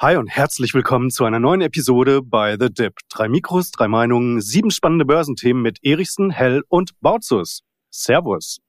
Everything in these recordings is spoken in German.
Hi und herzlich willkommen zu einer neuen Episode bei The Dip. Drei Mikros, drei Meinungen, sieben spannende Börsenthemen mit Erichsen, Hell und Bautzus. Servus.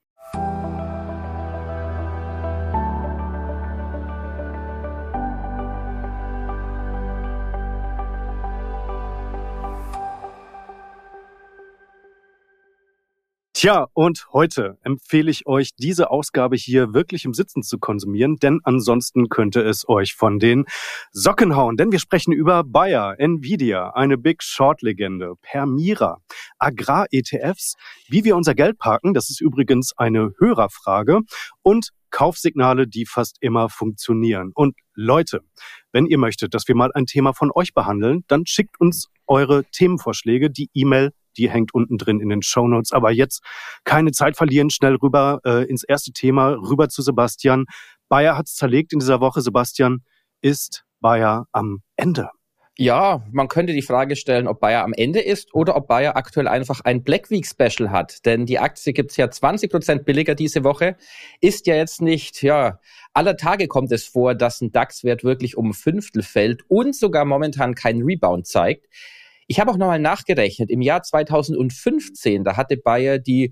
Tja, und heute empfehle ich euch, diese Ausgabe hier wirklich im Sitzen zu konsumieren, denn ansonsten könnte es euch von den Socken hauen. Denn wir sprechen über Bayer, Nvidia, eine Big Short-Legende, Permira, Agrar-ETFs, wie wir unser Geld parken, das ist übrigens eine Hörerfrage, und Kaufsignale, die fast immer funktionieren. Und Leute, wenn ihr möchtet, dass wir mal ein Thema von euch behandeln, dann schickt uns eure Themenvorschläge. Die E-Mail die hängt unten drin in den Show Notes. Aber jetzt keine Zeit verlieren, schnell rüber äh, ins erste Thema, rüber zu Sebastian. Bayer hat es zerlegt in dieser Woche. Sebastian, ist Bayer am Ende? Ja, man könnte die Frage stellen, ob Bayer am Ende ist oder ob Bayer aktuell einfach ein Black Week Special hat. Denn die Aktie gibt's ja 20 Prozent billiger diese Woche. Ist ja jetzt nicht, ja, aller Tage kommt es vor, dass ein DAX-Wert wirklich um Fünftel fällt und sogar momentan keinen Rebound zeigt. Ich habe auch nochmal nachgerechnet. Im Jahr 2015, da hatte Bayer die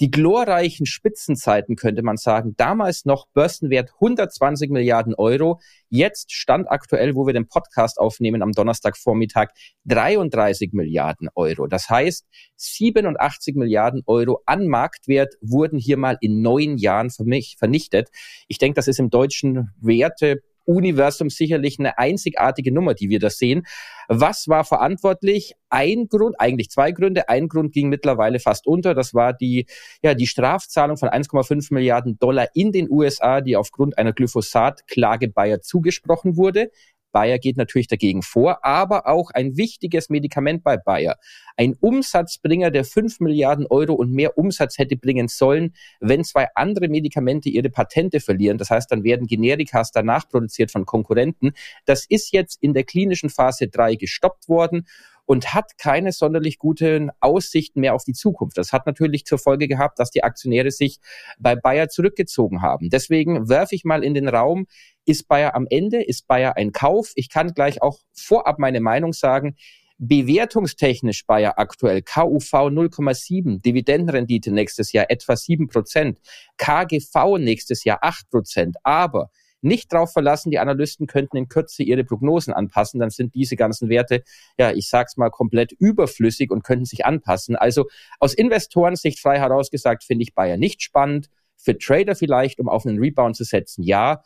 die glorreichen Spitzenzeiten, könnte man sagen. Damals noch Börsenwert 120 Milliarden Euro. Jetzt stand aktuell, wo wir den Podcast aufnehmen am Donnerstagvormittag, 33 Milliarden Euro. Das heißt, 87 Milliarden Euro an Marktwert wurden hier mal in neun Jahren vernichtet. Ich denke, das ist im deutschen Werte Universum sicherlich eine einzigartige Nummer, die wir da sehen. Was war verantwortlich? Ein Grund, eigentlich zwei Gründe. Ein Grund ging mittlerweile fast unter. Das war die, ja, die Strafzahlung von 1,5 Milliarden Dollar in den USA, die aufgrund einer Glyphosat-Klage Bayer zugesprochen wurde. Bayer geht natürlich dagegen vor, aber auch ein wichtiges Medikament bei Bayer. Ein Umsatzbringer, der 5 Milliarden Euro und mehr Umsatz hätte bringen sollen, wenn zwei andere Medikamente ihre Patente verlieren. Das heißt, dann werden Generikas danach produziert von Konkurrenten. Das ist jetzt in der klinischen Phase 3 gestoppt worden und hat keine sonderlich guten Aussichten mehr auf die Zukunft. Das hat natürlich zur Folge gehabt, dass die Aktionäre sich bei Bayer zurückgezogen haben. Deswegen werfe ich mal in den Raum, ist Bayer am Ende? Ist Bayer ein Kauf? Ich kann gleich auch vorab meine Meinung sagen. Bewertungstechnisch Bayer aktuell KUV 0,7, Dividendenrendite nächstes Jahr etwa 7 Prozent, KGV nächstes Jahr 8 Prozent. Aber nicht darauf verlassen, die Analysten könnten in Kürze ihre Prognosen anpassen, dann sind diese ganzen Werte, ja, ich sag's mal, komplett überflüssig und könnten sich anpassen. Also aus Investorensicht frei herausgesagt, finde ich Bayer nicht spannend. Für Trader vielleicht, um auf einen Rebound zu setzen, ja.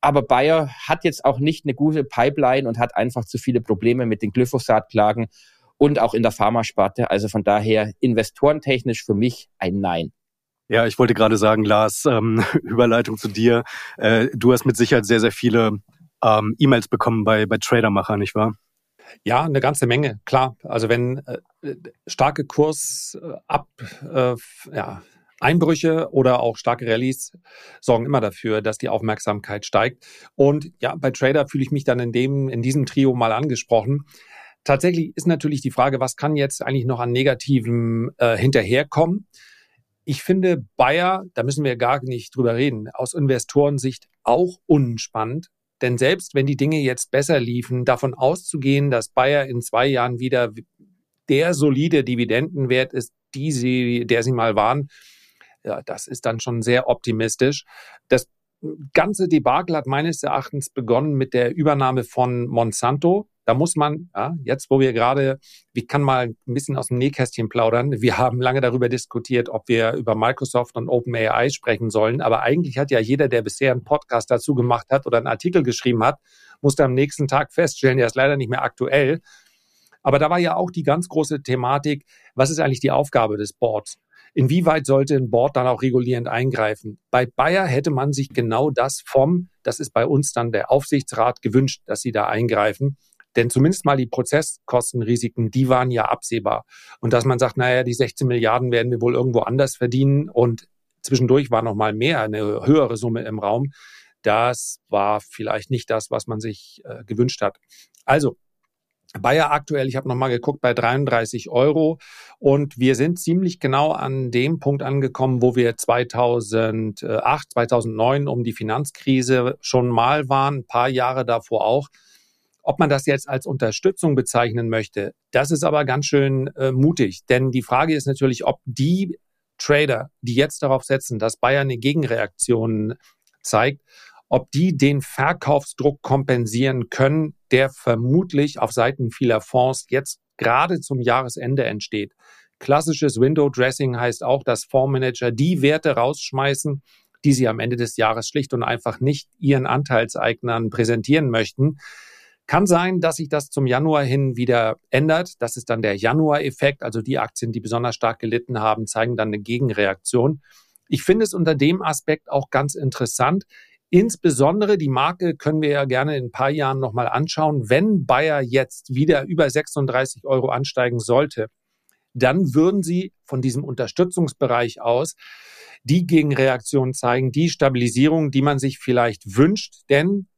Aber Bayer hat jetzt auch nicht eine gute Pipeline und hat einfach zu viele Probleme mit den Glyphosat-Klagen und auch in der Pharmasparte. Also von daher investorentechnisch für mich ein Nein. Ja, ich wollte gerade sagen, Lars, ähm, Überleitung zu dir. Äh, du hast mit Sicherheit sehr, sehr viele ähm, E-Mails bekommen bei, bei Tradermacher, nicht wahr? Ja, eine ganze Menge, klar. Also wenn äh, starke Kurs äh, ab, äh, ja, Einbrüche oder auch starke Rallyes sorgen immer dafür, dass die Aufmerksamkeit steigt. Und ja, bei Trader fühle ich mich dann in dem, in diesem Trio mal angesprochen. Tatsächlich ist natürlich die Frage, was kann jetzt eigentlich noch an Negativen äh, hinterherkommen? Ich finde Bayer, da müssen wir gar nicht drüber reden, aus Investorensicht auch unspannend. Denn selbst wenn die Dinge jetzt besser liefen, davon auszugehen, dass Bayer in zwei Jahren wieder der solide Dividendenwert ist, die sie, der sie mal waren, ja, das ist dann schon sehr optimistisch. Das ganze Debakel hat meines Erachtens begonnen mit der Übernahme von Monsanto. Da muss man, ja, jetzt wo wir gerade, ich kann mal ein bisschen aus dem Nähkästchen plaudern. Wir haben lange darüber diskutiert, ob wir über Microsoft und OpenAI sprechen sollen. Aber eigentlich hat ja jeder, der bisher einen Podcast dazu gemacht hat oder einen Artikel geschrieben hat, musste am nächsten Tag feststellen, der ist leider nicht mehr aktuell. Aber da war ja auch die ganz große Thematik, was ist eigentlich die Aufgabe des Boards? Inwieweit sollte ein Board dann auch regulierend eingreifen? Bei Bayer hätte man sich genau das vom, das ist bei uns dann der Aufsichtsrat gewünscht, dass sie da eingreifen. Denn zumindest mal die Prozesskostenrisiken, die waren ja absehbar. Und dass man sagt, naja, die 16 Milliarden werden wir wohl irgendwo anders verdienen und zwischendurch war noch mal mehr, eine höhere Summe im Raum. Das war vielleicht nicht das, was man sich äh, gewünscht hat. Also, Bayer aktuell, ich habe nochmal geguckt, bei 33 Euro und wir sind ziemlich genau an dem Punkt angekommen, wo wir 2008, 2009 um die Finanzkrise schon mal waren, ein paar Jahre davor auch. Ob man das jetzt als Unterstützung bezeichnen möchte, das ist aber ganz schön äh, mutig. Denn die Frage ist natürlich, ob die Trader, die jetzt darauf setzen, dass Bayern eine Gegenreaktion zeigt, ob die den Verkaufsdruck kompensieren können, der vermutlich auf Seiten vieler Fonds jetzt gerade zum Jahresende entsteht. Klassisches Window Dressing heißt auch, dass Fondsmanager die Werte rausschmeißen, die sie am Ende des Jahres schlicht und einfach nicht ihren Anteilseignern präsentieren möchten. Kann sein, dass sich das zum Januar hin wieder ändert. Das ist dann der Januar-Effekt. Also die Aktien, die besonders stark gelitten haben, zeigen dann eine Gegenreaktion. Ich finde es unter dem Aspekt auch ganz interessant, Insbesondere die Marke können wir ja gerne in ein paar Jahren nochmal anschauen. Wenn Bayer jetzt wieder über 36 Euro ansteigen sollte, dann würden sie von diesem Unterstützungsbereich aus die Gegenreaktion zeigen, die Stabilisierung, die man sich vielleicht wünscht. Denn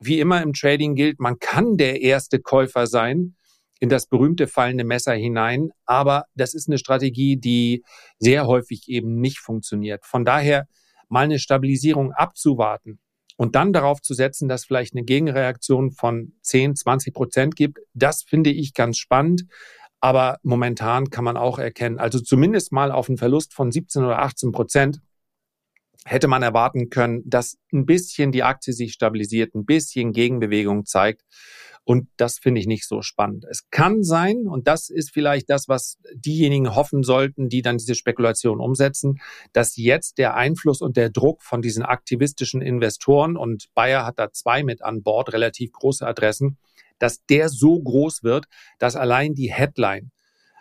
wie immer im Trading gilt, man kann der erste Käufer sein in das berühmte fallende Messer hinein, aber das ist eine Strategie, die sehr häufig eben nicht funktioniert. Von daher mal eine Stabilisierung abzuwarten und dann darauf zu setzen, dass vielleicht eine Gegenreaktion von 10, 20 Prozent gibt, das finde ich ganz spannend. Aber momentan kann man auch erkennen, also zumindest mal auf einen Verlust von 17 oder 18 Prozent hätte man erwarten können, dass ein bisschen die Aktie sich stabilisiert, ein bisschen Gegenbewegung zeigt. Und das finde ich nicht so spannend. Es kann sein, und das ist vielleicht das, was diejenigen hoffen sollten, die dann diese Spekulation umsetzen, dass jetzt der Einfluss und der Druck von diesen aktivistischen Investoren, und Bayer hat da zwei mit an Bord, relativ große Adressen, dass der so groß wird, dass allein die Headline,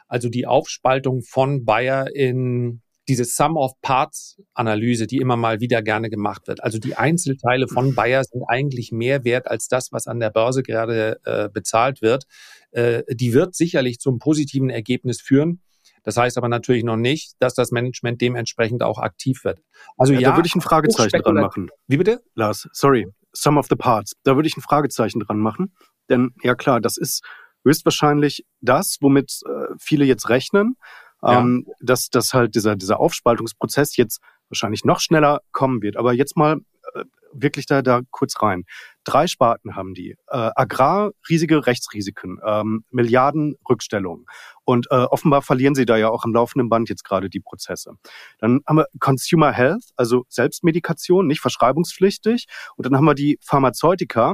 also die Aufspaltung von Bayer in diese Sum of Parts Analyse, die immer mal wieder gerne gemacht wird. Also die Einzelteile von Bayer sind eigentlich mehr wert als das, was an der Börse gerade äh, bezahlt wird. Äh, die wird sicherlich zum positiven Ergebnis führen. Das heißt aber natürlich noch nicht, dass das Management dementsprechend auch aktiv wird. Also ja, ja da würde ich ein Fragezeichen dran machen. Wie bitte? Lars, sorry. Sum of the Parts. Da würde ich ein Fragezeichen dran machen. Denn ja klar, das ist höchstwahrscheinlich das, womit äh, viele jetzt rechnen ja. ähm, dass, dass halt dieser, dieser Aufspaltungsprozess jetzt wahrscheinlich noch schneller kommen wird. Aber jetzt mal äh, wirklich da, da kurz rein. Drei Sparten haben die. Äh, Agrar, riesige Rechtsrisiken, ähm, Milliarden Rückstellungen. Und äh, offenbar verlieren sie da ja auch am laufenden Band jetzt gerade die Prozesse. Dann haben wir Consumer Health, also Selbstmedikation, nicht verschreibungspflichtig. Und dann haben wir die Pharmazeutika,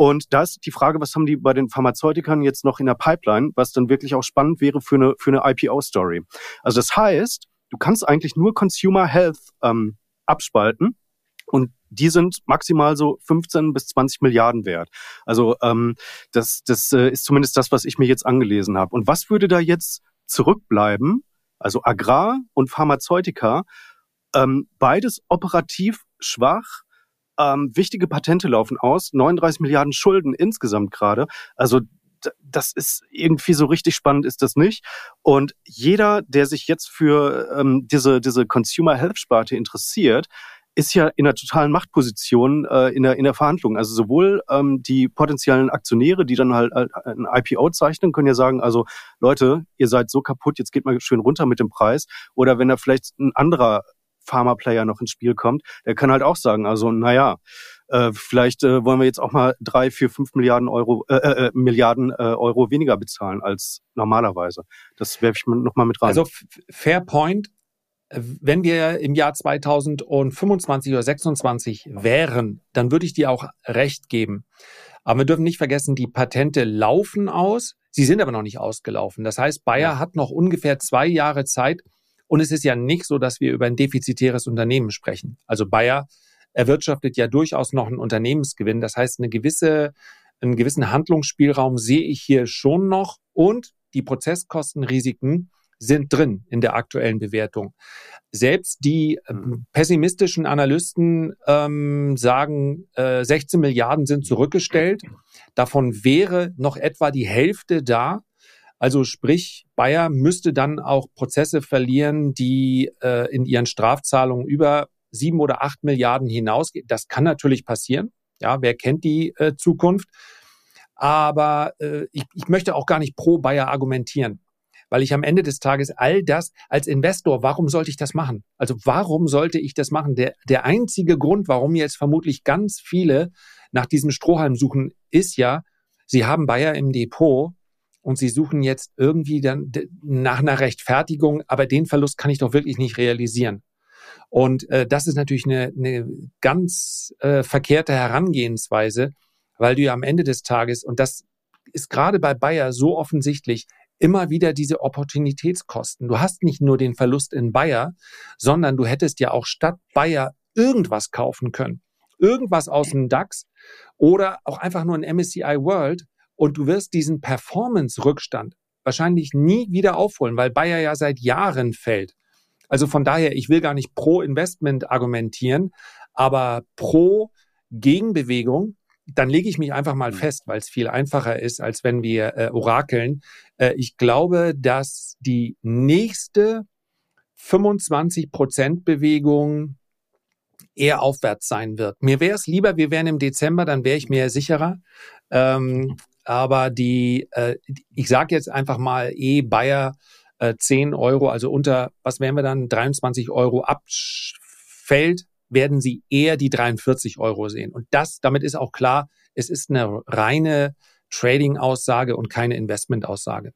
und da ist die Frage, was haben die bei den Pharmazeutikern jetzt noch in der Pipeline, was dann wirklich auch spannend wäre für eine, für eine IPO-Story. Also das heißt, du kannst eigentlich nur Consumer Health ähm, abspalten und die sind maximal so 15 bis 20 Milliarden wert. Also ähm, das, das äh, ist zumindest das, was ich mir jetzt angelesen habe. Und was würde da jetzt zurückbleiben? Also Agrar und Pharmazeutika, ähm, beides operativ schwach, ähm, wichtige Patente laufen aus, 39 Milliarden Schulden insgesamt gerade. Also das ist irgendwie so richtig spannend ist das nicht. Und jeder, der sich jetzt für ähm, diese, diese Consumer Health Sparte interessiert, ist ja in einer totalen Machtposition äh, in, der, in der Verhandlung. Also sowohl ähm, die potenziellen Aktionäre, die dann halt, halt ein IPO zeichnen, können ja sagen, also Leute, ihr seid so kaputt, jetzt geht mal schön runter mit dem Preis. Oder wenn da vielleicht ein anderer Pharma-Player noch ins Spiel kommt, der kann halt auch sagen, also naja, äh, vielleicht äh, wollen wir jetzt auch mal drei, vier, fünf Milliarden Euro, äh, äh, äh Milliarden äh, Euro weniger bezahlen als normalerweise. Das werfe ich noch mal mit rein. Also fair point. Wenn wir im Jahr 2025 oder 26 wären, dann würde ich dir auch recht geben. Aber wir dürfen nicht vergessen, die Patente laufen aus. Sie sind aber noch nicht ausgelaufen. Das heißt, Bayer hat noch ungefähr zwei Jahre Zeit, und es ist ja nicht so, dass wir über ein defizitäres Unternehmen sprechen. Also Bayer erwirtschaftet ja durchaus noch einen Unternehmensgewinn. Das heißt, eine gewisse, einen gewissen Handlungsspielraum sehe ich hier schon noch und die Prozesskostenrisiken sind drin in der aktuellen Bewertung. Selbst die ähm, pessimistischen Analysten ähm, sagen, äh, 16 Milliarden sind zurückgestellt. Davon wäre noch etwa die Hälfte da. Also sprich, Bayer müsste dann auch Prozesse verlieren, die äh, in ihren Strafzahlungen über sieben oder acht Milliarden hinausgehen. Das kann natürlich passieren. Ja, wer kennt die äh, Zukunft? Aber äh, ich, ich möchte auch gar nicht pro Bayer argumentieren, weil ich am Ende des Tages all das als Investor, warum sollte ich das machen? Also warum sollte ich das machen? Der, der einzige Grund, warum jetzt vermutlich ganz viele nach diesem Strohhalm suchen, ist ja, Sie haben Bayer im Depot und Sie suchen jetzt irgendwie dann nach einer Rechtfertigung, aber den Verlust kann ich doch wirklich nicht realisieren. Und äh, das ist natürlich eine, eine ganz äh, verkehrte Herangehensweise, weil du ja am Ende des Tages, und das ist gerade bei Bayer so offensichtlich, immer wieder diese Opportunitätskosten. Du hast nicht nur den Verlust in Bayer, sondern du hättest ja auch statt Bayer irgendwas kaufen können. Irgendwas aus dem DAX oder auch einfach nur ein MSCI World und du wirst diesen Performance-Rückstand wahrscheinlich nie wieder aufholen, weil Bayer ja seit Jahren fällt. Also von daher, ich will gar nicht pro Investment argumentieren, aber pro Gegenbewegung dann lege ich mich einfach mal mhm. fest, weil es viel einfacher ist, als wenn wir äh, orakeln. Äh, ich glaube, dass die nächste 25 Prozent Bewegung eher aufwärts sein wird. Mir wäre es lieber, wir wären im Dezember, dann wäre ich mir sicherer. Ähm, aber die, äh, ich sage jetzt einfach mal, eh Bayer äh, 10 Euro, also unter, was wären wir dann, 23 Euro abfällt, werden Sie eher die 43 Euro sehen. Und das, damit ist auch klar, es ist eine reine Trading-Aussage und keine Investment-Aussage.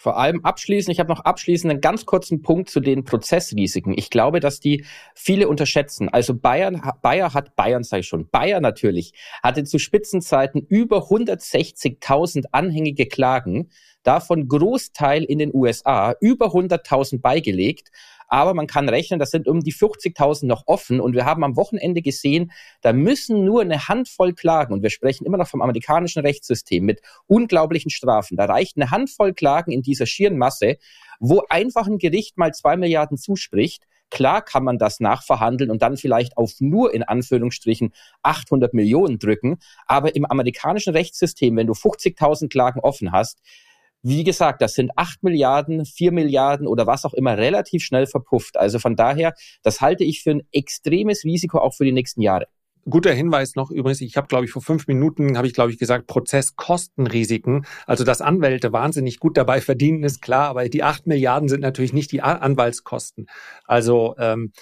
Vor allem abschließend, ich habe noch abschließend einen ganz kurzen Punkt zu den Prozessrisiken. Ich glaube, dass die viele unterschätzen. Also Bayern, Bayer hat, Bayern ich schon, Bayer natürlich, hatte zu Spitzenzeiten über 160.000 anhängige Klagen, davon Großteil in den USA, über 100.000 beigelegt. Aber man kann rechnen, das sind um die 40.000 noch offen. Und wir haben am Wochenende gesehen, da müssen nur eine Handvoll Klagen, und wir sprechen immer noch vom amerikanischen Rechtssystem mit unglaublichen Strafen, da reicht eine Handvoll Klagen in dieser schieren Masse, wo einfach ein Gericht mal zwei Milliarden zuspricht. Klar kann man das nachverhandeln und dann vielleicht auf nur in Anführungsstrichen 800 Millionen drücken. Aber im amerikanischen Rechtssystem, wenn du 50.000 Klagen offen hast, wie gesagt, das sind acht Milliarden, vier Milliarden oder was auch immer relativ schnell verpufft. Also von daher, das halte ich für ein extremes Risiko auch für die nächsten Jahre. Guter Hinweis noch übrigens, ich habe, glaube ich, vor fünf Minuten, habe ich, glaube ich, gesagt, Prozesskostenrisiken. Also, dass Anwälte wahnsinnig gut dabei verdienen, ist klar, aber die acht Milliarden sind natürlich nicht die Anwaltskosten. Also, ähm,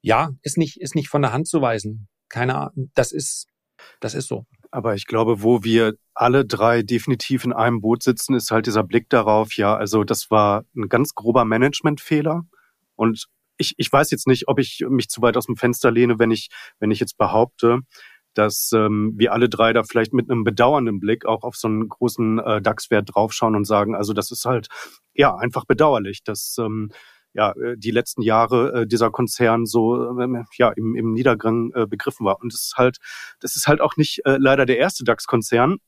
ja, ist nicht, ist nicht von der Hand zu weisen. Keine Ahnung, das ist, das ist so. Aber ich glaube, wo wir alle drei definitiv in einem Boot sitzen, ist halt dieser Blick darauf, ja, also das war ein ganz grober Managementfehler. Und ich, ich weiß jetzt nicht, ob ich mich zu weit aus dem Fenster lehne, wenn ich, wenn ich jetzt behaupte, dass ähm, wir alle drei da vielleicht mit einem bedauernden Blick auch auf so einen großen äh, DAX-Wert draufschauen und sagen, also das ist halt ja einfach bedauerlich, dass ähm, ja, äh, die letzten Jahre äh, dieser Konzern so äh, ja im, im Niedergang äh, begriffen war. Und das ist halt, das ist halt auch nicht äh, leider der erste DAX-Konzern,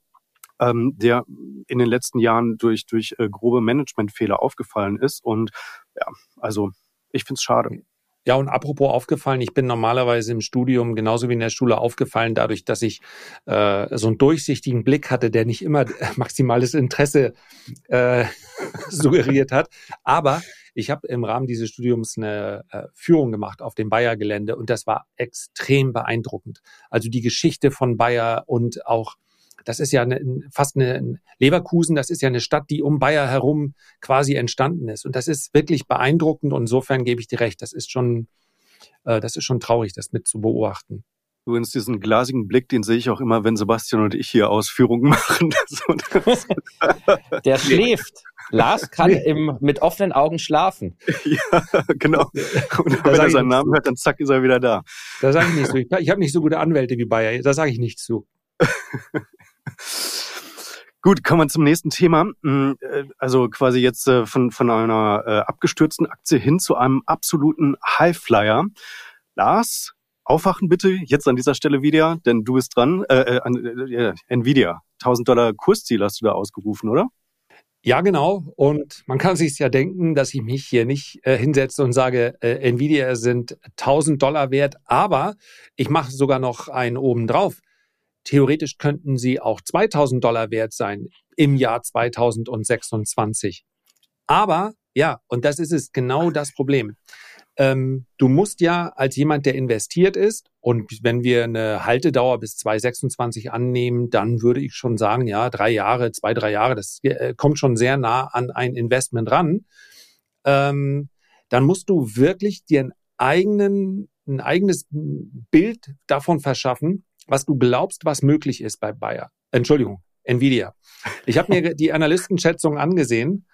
ähm, der in den letzten Jahren durch, durch äh, grobe Managementfehler aufgefallen ist. Und ja, also ich finde es schade. Ja, und apropos aufgefallen, ich bin normalerweise im Studium genauso wie in der Schule aufgefallen, dadurch, dass ich äh, so einen durchsichtigen Blick hatte, der nicht immer maximales Interesse äh, suggeriert hat. Aber ich habe im Rahmen dieses Studiums eine äh, Führung gemacht auf dem Bayer-Gelände und das war extrem beeindruckend. Also die Geschichte von Bayer und auch das ist ja eine, fast eine Leverkusen, das ist ja eine Stadt, die um Bayer herum quasi entstanden ist. Und das ist wirklich beeindruckend und insofern gebe ich dir recht, das ist schon, äh, das ist schon traurig, das mit zu beobachten. Übrigens, diesen glasigen Blick, den sehe ich auch immer, wenn Sebastian und ich hier Ausführungen machen. Der schläft. Lars kann im, mit offenen Augen schlafen. Ja, genau. Und wenn er seinen Namen hört, dann zack, ist er wieder da. Da sage ich nicht so. Ich, ich habe nicht so gute Anwälte wie Bayer. Da sage ich nichts zu. Gut, kommen wir zum nächsten Thema. Mm, äh, also quasi jetzt äh, von, von einer äh, abgestürzten Aktie hin zu einem absoluten Highflyer. Lars, aufwachen bitte jetzt an dieser Stelle wieder, denn du bist dran. Äh, Nvidia, 1000 Dollar Kursziel hast du da ausgerufen, oder? Ja, genau. Und man kann sich ja denken, dass ich mich hier nicht äh, hinsetze und sage, Nvidia sind 1000 Dollar wert, aber ich mache sogar noch einen oben drauf. Theoretisch könnten sie auch 2000 Dollar wert sein im Jahr 2026. Aber ja, und das ist es genau das Problem. Ähm, du musst ja als jemand, der investiert ist, und wenn wir eine Haltedauer bis 2026 annehmen, dann würde ich schon sagen, ja, drei Jahre, zwei, drei Jahre, das äh, kommt schon sehr nah an ein Investment ran. Ähm, dann musst du wirklich dir einen eigenen, ein eigenes Bild davon verschaffen, was du glaubst, was möglich ist bei Bayer. Entschuldigung, Nvidia. Ich habe mir die Analystenschätzung angesehen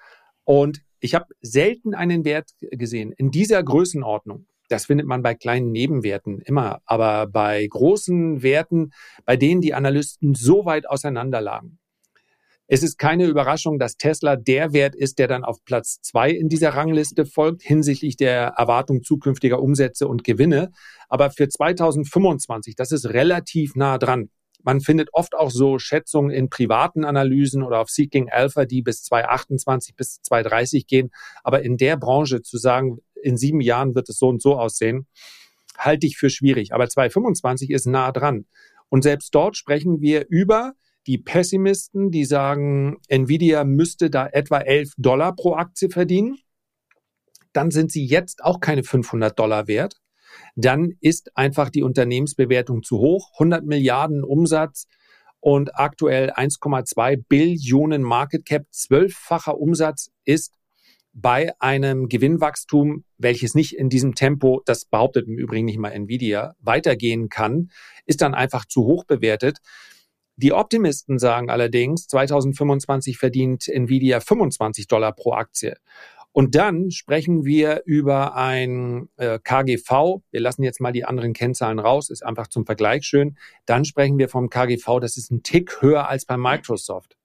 und ich habe selten einen Wert gesehen in dieser Größenordnung. Das findet man bei kleinen Nebenwerten immer, aber bei großen Werten, bei denen die Analysten so weit auseinander lagen. Es ist keine Überraschung, dass Tesla der Wert ist, der dann auf Platz zwei in dieser Rangliste folgt hinsichtlich der Erwartung zukünftiger Umsätze und Gewinne. Aber für 2025, das ist relativ nah dran. Man findet oft auch so Schätzungen in privaten Analysen oder auf Seeking Alpha, die bis 2028 bis 2030 gehen. Aber in der Branche zu sagen, in sieben Jahren wird es so und so aussehen, halte ich für schwierig. Aber 2025 ist nah dran. Und selbst dort sprechen wir über die Pessimisten, die sagen, Nvidia müsste da etwa 11 Dollar pro Aktie verdienen. Dann sind sie jetzt auch keine 500 Dollar wert. Dann ist einfach die Unternehmensbewertung zu hoch. 100 Milliarden Umsatz und aktuell 1,2 Billionen Market Cap. Zwölffacher Umsatz ist bei einem Gewinnwachstum, welches nicht in diesem Tempo, das behauptet im Übrigen nicht mal Nvidia, weitergehen kann, ist dann einfach zu hoch bewertet. Die Optimisten sagen allerdings, 2025 verdient Nvidia 25 Dollar pro Aktie. Und dann sprechen wir über ein äh, KGV. Wir lassen jetzt mal die anderen Kennzahlen raus, ist einfach zum Vergleich schön. Dann sprechen wir vom KGV, das ist ein Tick höher als bei Microsoft.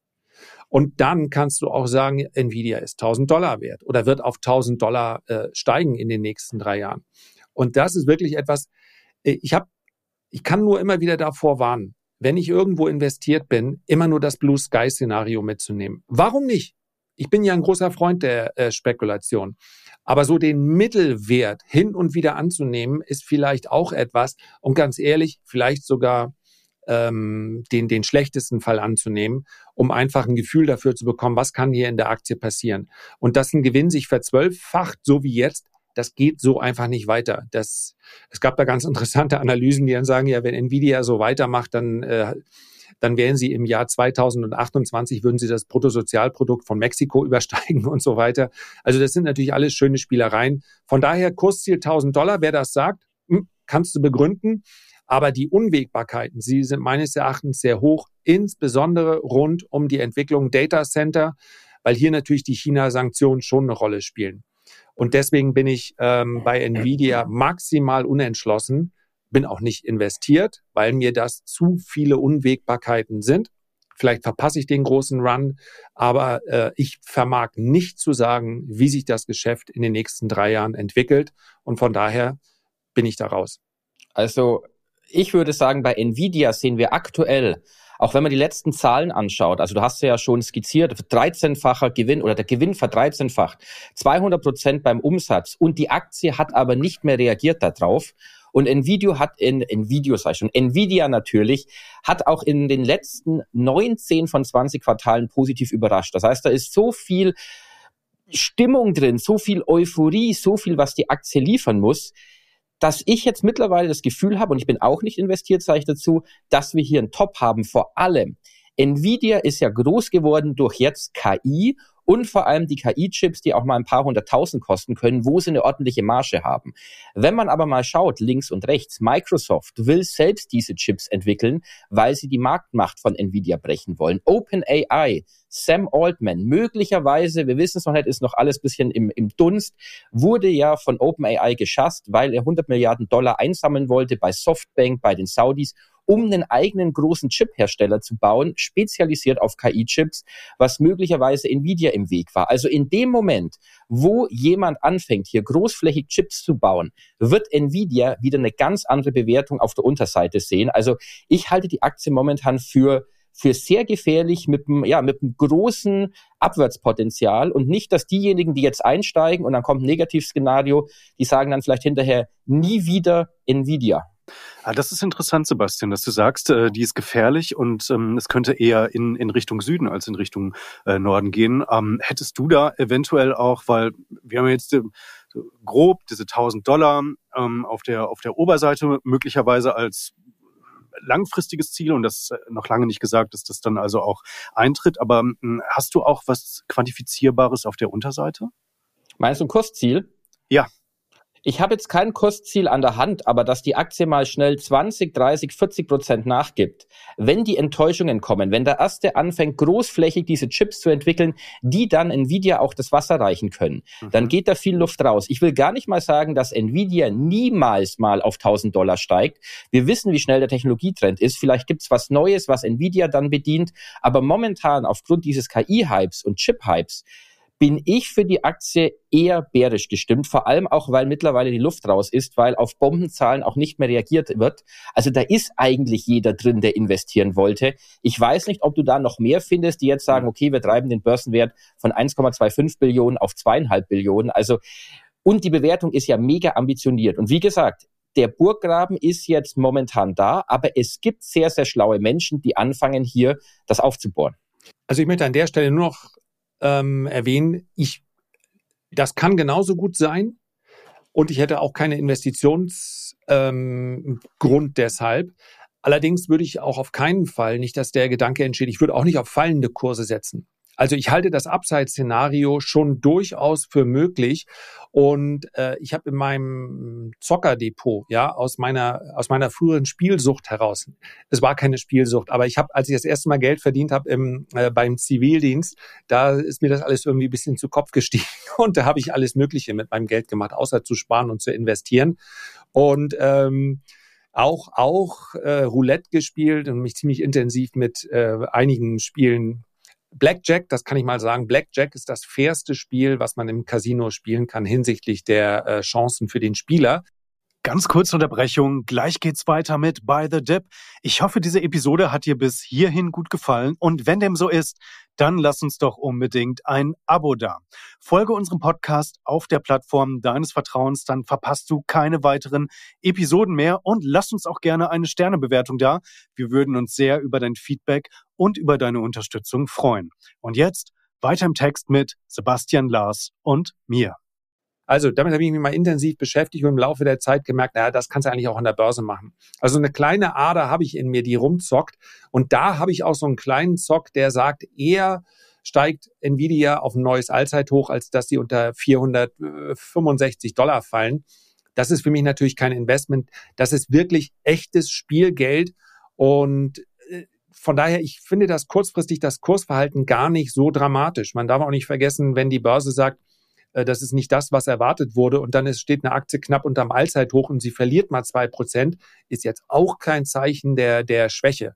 Und dann kannst du auch sagen, Nvidia ist 1000 Dollar wert oder wird auf 1000 Dollar äh, steigen in den nächsten drei Jahren. Und das ist wirklich etwas, äh, ich habe, ich kann nur immer wieder davor warnen, wenn ich irgendwo investiert bin, immer nur das Blue Sky Szenario mitzunehmen. Warum nicht? Ich bin ja ein großer Freund der äh, Spekulation. Aber so den Mittelwert hin und wieder anzunehmen, ist vielleicht auch etwas, und ganz ehrlich, vielleicht sogar ähm, den, den schlechtesten Fall anzunehmen, um einfach ein Gefühl dafür zu bekommen, was kann hier in der Aktie passieren. Und dass ein Gewinn sich verzwölffacht, so wie jetzt, das geht so einfach nicht weiter. Das, es gab da ganz interessante Analysen, die dann sagen, ja, wenn Nvidia so weitermacht, dann, äh, dann wären sie im Jahr 2028, würden sie das Bruttosozialprodukt von Mexiko übersteigen und so weiter. Also das sind natürlich alles schöne Spielereien. Von daher Kursziel 1000 Dollar, wer das sagt, hm, kannst du begründen. Aber die Unwägbarkeiten, sie sind meines Erachtens sehr hoch, insbesondere rund um die Entwicklung Data Center, weil hier natürlich die China-Sanktionen schon eine Rolle spielen. Und deswegen bin ich ähm, bei Nvidia maximal unentschlossen, bin auch nicht investiert, weil mir das zu viele Unwägbarkeiten sind. Vielleicht verpasse ich den großen Run, aber äh, ich vermag nicht zu sagen, wie sich das Geschäft in den nächsten drei Jahren entwickelt. Und von daher bin ich da raus. Also ich würde sagen, bei Nvidia sehen wir aktuell, auch wenn man die letzten Zahlen anschaut, also du hast ja schon skizziert, 13-facher Gewinn oder der Gewinn verdreizehnfacht, 200 Prozent beim Umsatz und die Aktie hat aber nicht mehr reagiert darauf. Und Nvidia hat in Nvidia, sag ich schon, Nvidia natürlich, hat auch in den letzten 19 von 20 Quartalen positiv überrascht. Das heißt, da ist so viel Stimmung drin, so viel Euphorie, so viel, was die Aktie liefern muss dass ich jetzt mittlerweile das Gefühl habe, und ich bin auch nicht investiert, sage ich dazu, dass wir hier einen Top haben. Vor allem, Nvidia ist ja groß geworden durch jetzt KI und vor allem die KI-Chips, die auch mal ein paar hunderttausend kosten können, wo sie eine ordentliche Marge haben. Wenn man aber mal schaut, links und rechts, Microsoft will selbst diese Chips entwickeln, weil sie die Marktmacht von Nvidia brechen wollen. OpenAI, Sam Altman, möglicherweise, wir wissen es noch nicht, ist noch alles bisschen im, im Dunst, wurde ja von OpenAI geschasst, weil er 100 Milliarden Dollar einsammeln wollte bei Softbank, bei den Saudis um einen eigenen großen Chip-Hersteller zu bauen, spezialisiert auf KI-Chips, was möglicherweise Nvidia im Weg war. Also in dem Moment, wo jemand anfängt, hier großflächig Chips zu bauen, wird Nvidia wieder eine ganz andere Bewertung auf der Unterseite sehen. Also ich halte die Aktie momentan für für sehr gefährlich mit einem, ja, mit einem großen Abwärtspotenzial und nicht, dass diejenigen, die jetzt einsteigen und dann kommt ein Negativszenario, die sagen dann vielleicht hinterher nie wieder Nvidia. Ah, das ist interessant, Sebastian, dass du sagst, äh, die ist gefährlich und ähm, es könnte eher in, in Richtung Süden als in Richtung äh, Norden gehen. Ähm, hättest du da eventuell auch, weil wir haben jetzt äh, grob diese 1000 Dollar ähm, auf der auf der Oberseite möglicherweise als langfristiges Ziel und das ist äh, noch lange nicht gesagt, dass das dann also auch eintritt. Aber ähm, hast du auch was quantifizierbares auf der Unterseite? Meinst du ein Kursziel? Ja. Ich habe jetzt kein Kursziel an der Hand, aber dass die Aktie mal schnell 20, 30, 40 Prozent nachgibt, wenn die Enttäuschungen kommen, wenn der erste anfängt, großflächig diese Chips zu entwickeln, die dann Nvidia auch das Wasser reichen können, mhm. dann geht da viel Luft raus. Ich will gar nicht mal sagen, dass Nvidia niemals mal auf 1000 Dollar steigt. Wir wissen, wie schnell der Technologietrend ist. Vielleicht gibt's was Neues, was Nvidia dann bedient. Aber momentan aufgrund dieses KI-Hypes und Chip-Hypes bin ich für die Aktie eher bärisch gestimmt, vor allem auch, weil mittlerweile die Luft raus ist, weil auf Bombenzahlen auch nicht mehr reagiert wird. Also da ist eigentlich jeder drin, der investieren wollte. Ich weiß nicht, ob du da noch mehr findest, die jetzt sagen, okay, wir treiben den Börsenwert von 1,25 Billionen auf zweieinhalb Billionen. Also, und die Bewertung ist ja mega ambitioniert. Und wie gesagt, der Burggraben ist jetzt momentan da, aber es gibt sehr, sehr schlaue Menschen, die anfangen, hier das aufzubohren. Also ich möchte an der Stelle nur noch ähm, erwähnen, ich, das kann genauso gut sein und ich hätte auch keine Investitionsgrund ähm, deshalb. Allerdings würde ich auch auf keinen Fall, nicht dass der Gedanke entsteht, ich würde auch nicht auf fallende Kurse setzen. Also ich halte das Upside-Szenario schon durchaus für möglich. Und äh, ich habe in meinem Zockerdepot, ja, aus meiner, aus meiner früheren Spielsucht heraus, es war keine Spielsucht, aber ich habe, als ich das erste Mal Geld verdient habe im, äh, beim Zivildienst, da ist mir das alles irgendwie ein bisschen zu Kopf gestiegen. Und da habe ich alles Mögliche mit meinem Geld gemacht, außer zu sparen und zu investieren. Und ähm, auch auch äh, Roulette gespielt und mich ziemlich intensiv mit äh, einigen Spielen Blackjack, das kann ich mal sagen, Blackjack ist das fairste Spiel, was man im Casino spielen kann hinsichtlich der äh, Chancen für den Spieler. Ganz kurze Unterbrechung, gleich geht's weiter mit By the Dip. Ich hoffe, diese Episode hat dir bis hierhin gut gefallen und wenn dem so ist, dann lass uns doch unbedingt ein Abo da. Folge unserem Podcast auf der Plattform deines Vertrauens, dann verpasst du keine weiteren Episoden mehr und lass uns auch gerne eine Sternebewertung da. Wir würden uns sehr über dein Feedback und über deine Unterstützung freuen. Und jetzt weiter im Text mit Sebastian Lars und mir. Also damit habe ich mich mal intensiv beschäftigt und im Laufe der Zeit gemerkt, naja, das kannst du eigentlich auch an der Börse machen. Also eine kleine Ader habe ich in mir, die rumzockt. Und da habe ich auch so einen kleinen Zock, der sagt, eher steigt Nvidia auf ein neues Allzeithoch, als dass sie unter 465 Dollar fallen. Das ist für mich natürlich kein Investment. Das ist wirklich echtes Spielgeld. Und äh, von daher, ich finde das kurzfristig das Kursverhalten gar nicht so dramatisch. Man darf auch nicht vergessen, wenn die Börse sagt, das ist nicht das, was erwartet wurde und dann ist, steht eine Aktie knapp unterm Allzeithoch und sie verliert mal zwei Prozent, ist jetzt auch kein Zeichen der, der Schwäche.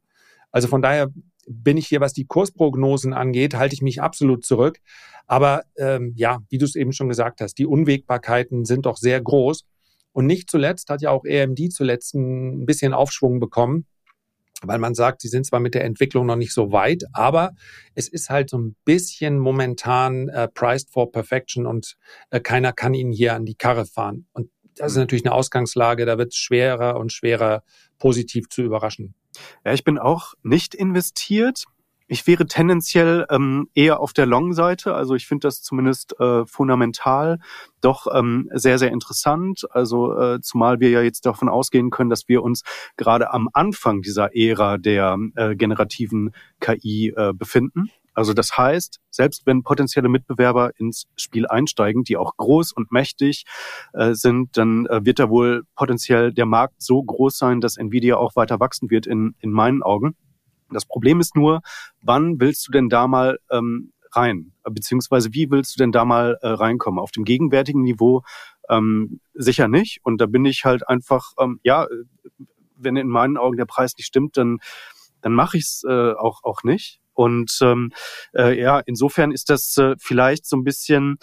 Also von daher bin ich hier, was die Kursprognosen angeht, halte ich mich absolut zurück. Aber ähm, ja, wie du es eben schon gesagt hast, die Unwägbarkeiten sind doch sehr groß. Und nicht zuletzt hat ja auch AMD zuletzt ein bisschen Aufschwung bekommen weil man sagt, sie sind zwar mit der Entwicklung noch nicht so weit, aber es ist halt so ein bisschen momentan äh, priced for perfection und äh, keiner kann ihnen hier an die Karre fahren. Und das ist mhm. natürlich eine Ausgangslage, da wird es schwerer und schwerer positiv zu überraschen. Ja, ich bin auch nicht investiert. Ich wäre tendenziell ähm, eher auf der Long-Seite. Also ich finde das zumindest äh, fundamental doch ähm, sehr, sehr interessant. Also äh, zumal wir ja jetzt davon ausgehen können, dass wir uns gerade am Anfang dieser Ära der äh, generativen KI äh, befinden. Also das heißt, selbst wenn potenzielle Mitbewerber ins Spiel einsteigen, die auch groß und mächtig äh, sind, dann äh, wird da wohl potenziell der Markt so groß sein, dass Nvidia auch weiter wachsen wird in, in meinen Augen. Das Problem ist nur, wann willst du denn da mal ähm, rein? Beziehungsweise wie willst du denn da mal äh, reinkommen? Auf dem gegenwärtigen Niveau ähm, sicher nicht. Und da bin ich halt einfach, ähm, ja, wenn in meinen Augen der Preis nicht stimmt, dann, dann mache ich es äh, auch, auch nicht. Und ähm, äh, ja, insofern ist das äh, vielleicht so ein bisschen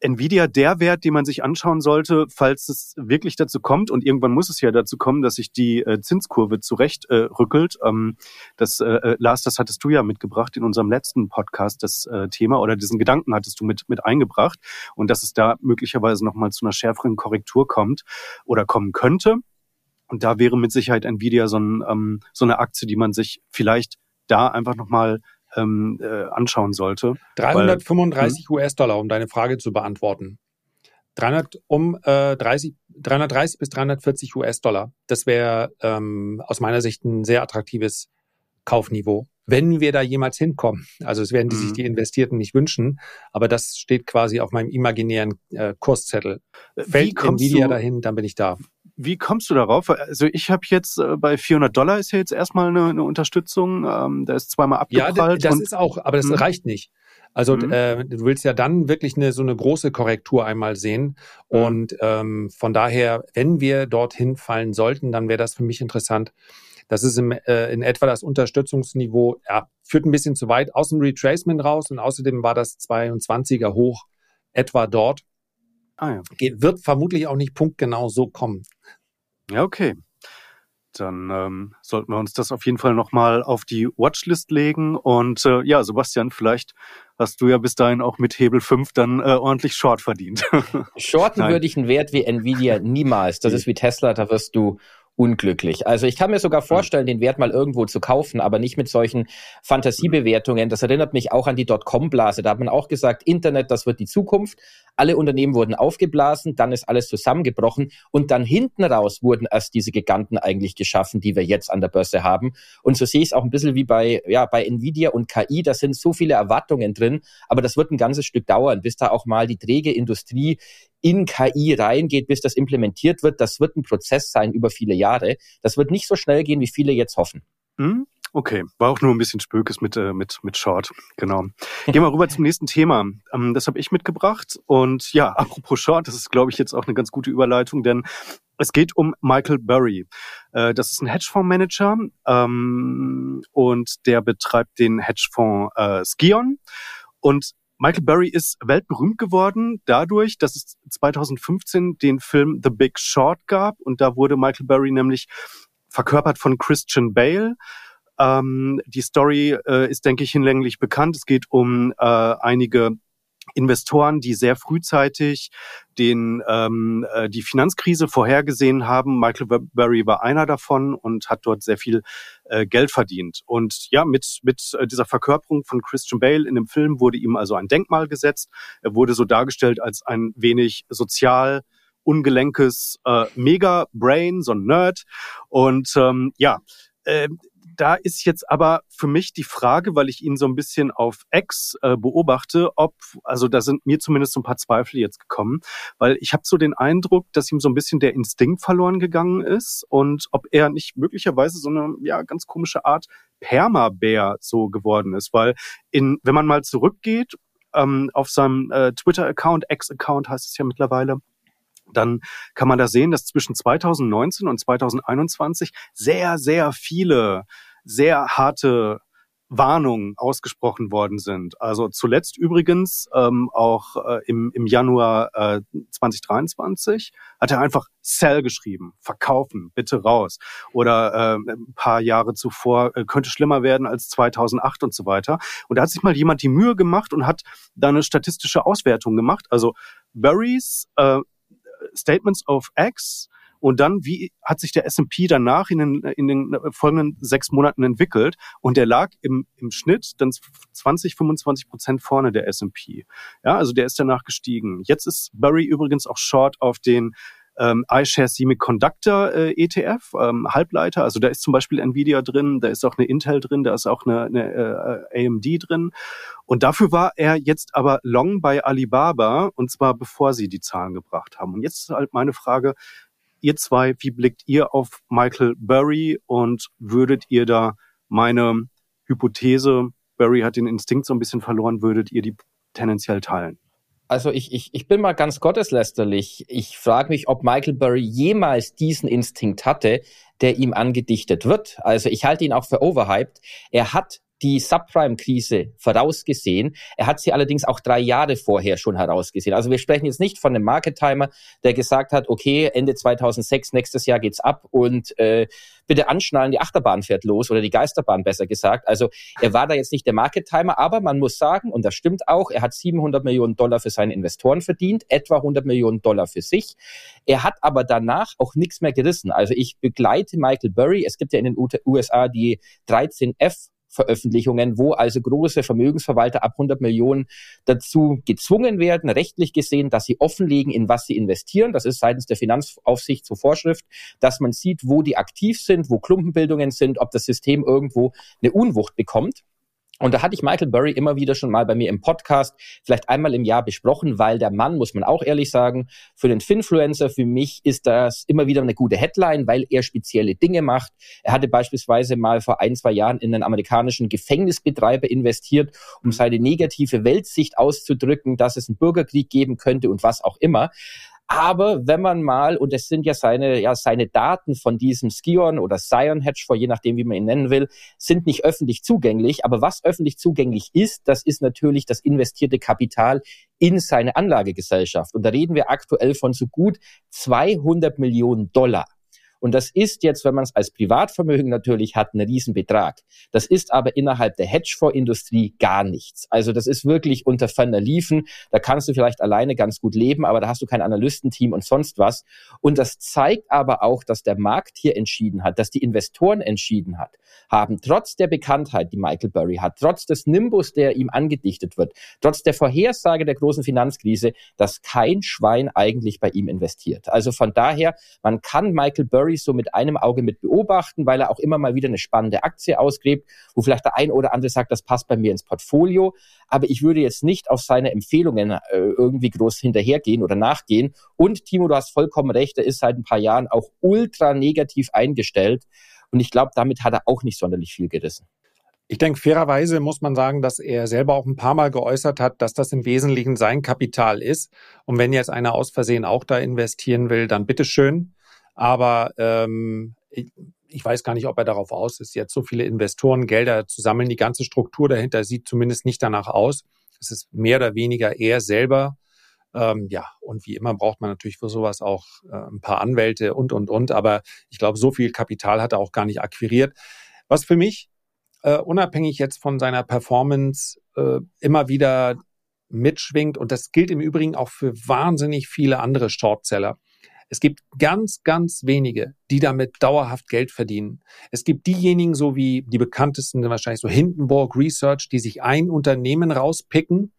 Nvidia der Wert, den man sich anschauen sollte, falls es wirklich dazu kommt, und irgendwann muss es ja dazu kommen, dass sich die äh, Zinskurve zurecht äh, rückelt. Ähm, das, äh, äh, Lars, das hattest du ja mitgebracht in unserem letzten Podcast, das äh, Thema, oder diesen Gedanken hattest du mit, mit eingebracht, und dass es da möglicherweise nochmal zu einer schärferen Korrektur kommt oder kommen könnte. Und da wäre mit Sicherheit Nvidia so, ein, ähm, so eine Aktie, die man sich vielleicht da einfach nochmal ähm, äh, anschauen sollte. 335 weil, US-Dollar, um deine Frage zu beantworten. 300, um äh, 30, 330 bis 340 US-Dollar. Das wäre ähm, aus meiner Sicht ein sehr attraktives Kaufniveau wenn wir da jemals hinkommen. Also es werden die mhm. sich die Investierten nicht wünschen, aber das steht quasi auf meinem imaginären äh, Kurszettel. Fällt Nvidia du, dahin, dann bin ich da. Wie kommst du darauf? Also ich habe jetzt äh, bei 400 Dollar ist ja jetzt erstmal eine, eine Unterstützung. Ähm, da ist zweimal abgeprallt. Ja, das ist auch, aber das mhm. reicht nicht. Also mhm. äh, du willst ja dann wirklich eine so eine große Korrektur einmal sehen. Mhm. Und ähm, von daher, wenn wir dorthin fallen sollten, dann wäre das für mich interessant. Das ist im, äh, in etwa das Unterstützungsniveau, ja, führt ein bisschen zu weit aus dem Retracement raus und außerdem war das 22er hoch etwa dort. Ah, ja. Geht, wird vermutlich auch nicht punktgenau so kommen. Ja, okay. Dann ähm, sollten wir uns das auf jeden Fall nochmal auf die Watchlist legen. Und äh, ja, Sebastian, vielleicht hast du ja bis dahin auch mit Hebel 5 dann äh, ordentlich Short verdient. Shorten würde ich einen Wert wie Nvidia niemals. Das ist wie Tesla, da wirst du unglücklich. Also ich kann mir sogar vorstellen, den Wert mal irgendwo zu kaufen, aber nicht mit solchen Fantasiebewertungen. Das erinnert mich auch an die Dotcom-Blase. Da hat man auch gesagt, Internet, das wird die Zukunft. Alle Unternehmen wurden aufgeblasen, dann ist alles zusammengebrochen und dann hinten raus wurden erst diese Giganten eigentlich geschaffen, die wir jetzt an der Börse haben. Und so sehe ich es auch ein bisschen wie bei, ja, bei Nvidia und KI. Da sind so viele Erwartungen drin, aber das wird ein ganzes Stück dauern, bis da auch mal die träge Industrie in KI reingeht, bis das implementiert wird. Das wird ein Prozess sein über viele Jahre. Das wird nicht so schnell gehen, wie viele jetzt hoffen. Hm? Okay, war auch nur ein bisschen Spökes mit, äh, mit, mit Short, genau. Gehen wir rüber zum nächsten Thema. Ähm, das habe ich mitgebracht. Und ja, apropos Short, das ist, glaube ich, jetzt auch eine ganz gute Überleitung, denn es geht um Michael Burry. Äh, das ist ein Hedgefondsmanager ähm, und der betreibt den Hedgefonds äh, Skion. Und Michael Burry ist weltberühmt geworden dadurch, dass es 2015 den Film The Big Short gab und da wurde Michael Burry nämlich verkörpert von Christian Bale. Ähm, die Story äh, ist, denke ich, hinlänglich bekannt. Es geht um äh, einige Investoren, die sehr frühzeitig den, ähm, äh, die Finanzkrise vorhergesehen haben. Michael Burry war einer davon und hat dort sehr viel äh, Geld verdient. Und ja, mit, mit äh, dieser Verkörperung von Christian Bale in dem Film wurde ihm also ein Denkmal gesetzt. Er wurde so dargestellt als ein wenig sozial ungelenkes äh, Mega-Brain, so ein Nerd. Und ähm, ja, äh, da ist jetzt aber für mich die Frage, weil ich ihn so ein bisschen auf X äh, beobachte, ob, also da sind mir zumindest so ein paar Zweifel jetzt gekommen, weil ich habe so den Eindruck, dass ihm so ein bisschen der Instinkt verloren gegangen ist und ob er nicht möglicherweise so eine ja ganz komische Art Permabär so geworden ist, weil in, wenn man mal zurückgeht ähm, auf seinem äh, Twitter-Account, X-Account heißt es ja mittlerweile, dann kann man da sehen, dass zwischen 2019 und 2021 sehr, sehr viele sehr harte Warnungen ausgesprochen worden sind. Also zuletzt übrigens ähm, auch äh, im, im Januar äh, 2023 hat er einfach Sell geschrieben, verkaufen, bitte raus. Oder äh, ein paar Jahre zuvor äh, könnte schlimmer werden als 2008 und so weiter. Und da hat sich mal jemand die Mühe gemacht und hat da eine statistische Auswertung gemacht. Also Burries äh, Statements of X und dann, wie hat sich der S&P danach in den, in den folgenden sechs Monaten entwickelt? Und der lag im, im Schnitt dann 20, 25 Prozent vorne der S&P. Ja, also der ist danach gestiegen. Jetzt ist Burry übrigens auch short auf den ähm, iShares Semiconductor äh, ETF, ähm, Halbleiter. Also da ist zum Beispiel Nvidia drin, da ist auch eine Intel drin, da ist auch eine, eine äh, AMD drin. Und dafür war er jetzt aber long bei Alibaba und zwar bevor sie die Zahlen gebracht haben. Und jetzt ist halt meine Frage, ihr zwei, wie blickt ihr auf Michael Burry und würdet ihr da meine Hypothese, Burry hat den Instinkt so ein bisschen verloren, würdet ihr die tendenziell teilen? Also ich, ich, ich bin mal ganz gotteslästerlich. Ich frage mich, ob Michael Burry jemals diesen Instinkt hatte, der ihm angedichtet wird. Also ich halte ihn auch für overhyped. Er hat die Subprime-Krise vorausgesehen. Er hat sie allerdings auch drei Jahre vorher schon herausgesehen. Also wir sprechen jetzt nicht von einem Market Timer, der gesagt hat, okay, Ende 2006, nächstes Jahr geht's ab und äh, bitte anschnallen, die Achterbahn fährt los oder die Geisterbahn besser gesagt. Also er war da jetzt nicht der Market Timer, aber man muss sagen, und das stimmt auch, er hat 700 Millionen Dollar für seine Investoren verdient, etwa 100 Millionen Dollar für sich. Er hat aber danach auch nichts mehr gerissen. Also ich begleite Michael Burry. Es gibt ja in den USA die 13F Veröffentlichungen, wo also große Vermögensverwalter ab 100 Millionen dazu gezwungen werden, rechtlich gesehen, dass sie offenlegen, in was sie investieren. Das ist seitens der Finanzaufsicht zur Vorschrift, dass man sieht, wo die aktiv sind, wo Klumpenbildungen sind, ob das System irgendwo eine Unwucht bekommt. Und da hatte ich Michael Burry immer wieder schon mal bei mir im Podcast, vielleicht einmal im Jahr besprochen, weil der Mann, muss man auch ehrlich sagen, für den Finfluencer, für mich ist das immer wieder eine gute Headline, weil er spezielle Dinge macht. Er hatte beispielsweise mal vor ein, zwei Jahren in einen amerikanischen Gefängnisbetreiber investiert, um seine negative Weltsicht auszudrücken, dass es einen Bürgerkrieg geben könnte und was auch immer. Aber wenn man mal, und es sind ja seine, ja, seine Daten von diesem Skion oder Scion Hedgefonds, je nachdem, wie man ihn nennen will, sind nicht öffentlich zugänglich. Aber was öffentlich zugänglich ist, das ist natürlich das investierte Kapital in seine Anlagegesellschaft. Und da reden wir aktuell von so gut 200 Millionen Dollar. Und das ist jetzt, wenn man es als Privatvermögen natürlich hat, ein Riesenbetrag. Das ist aber innerhalb der Hedgefondsindustrie gar nichts. Also das ist wirklich unter ferner Liefen. Da kannst du vielleicht alleine ganz gut leben, aber da hast du kein Analystenteam und sonst was. Und das zeigt aber auch, dass der Markt hier entschieden hat, dass die Investoren entschieden hat, haben trotz der Bekanntheit, die Michael Burry hat, trotz des Nimbus, der ihm angedichtet wird, trotz der Vorhersage der großen Finanzkrise, dass kein Schwein eigentlich bei ihm investiert. Also von daher, man kann Michael Burry Stories so mit einem Auge mit beobachten, weil er auch immer mal wieder eine spannende Aktie ausgräbt, wo vielleicht der ein oder andere sagt, das passt bei mir ins Portfolio. Aber ich würde jetzt nicht auf seine Empfehlungen äh, irgendwie groß hinterhergehen oder nachgehen. Und Timo, du hast vollkommen recht, er ist seit ein paar Jahren auch ultra negativ eingestellt. Und ich glaube, damit hat er auch nicht sonderlich viel gerissen. Ich denke, fairerweise muss man sagen, dass er selber auch ein paar Mal geäußert hat, dass das im Wesentlichen sein Kapital ist. Und wenn jetzt einer aus Versehen auch da investieren will, dann bitteschön. Aber ähm, ich, ich weiß gar nicht, ob er darauf aus ist, jetzt so viele Investoren Gelder zu sammeln. Die ganze Struktur dahinter sieht zumindest nicht danach aus. Es ist mehr oder weniger er selber. Ähm, ja, und wie immer braucht man natürlich für sowas auch äh, ein paar Anwälte und, und, und. Aber ich glaube, so viel Kapital hat er auch gar nicht akquiriert. Was für mich, äh, unabhängig jetzt von seiner Performance, äh, immer wieder mitschwingt, und das gilt im Übrigen auch für wahnsinnig viele andere Shortseller. Es gibt ganz, ganz wenige, die damit dauerhaft Geld verdienen. Es gibt diejenigen, so wie die bekanntesten wahrscheinlich so Hindenburg Research, die sich ein Unternehmen rauspicken,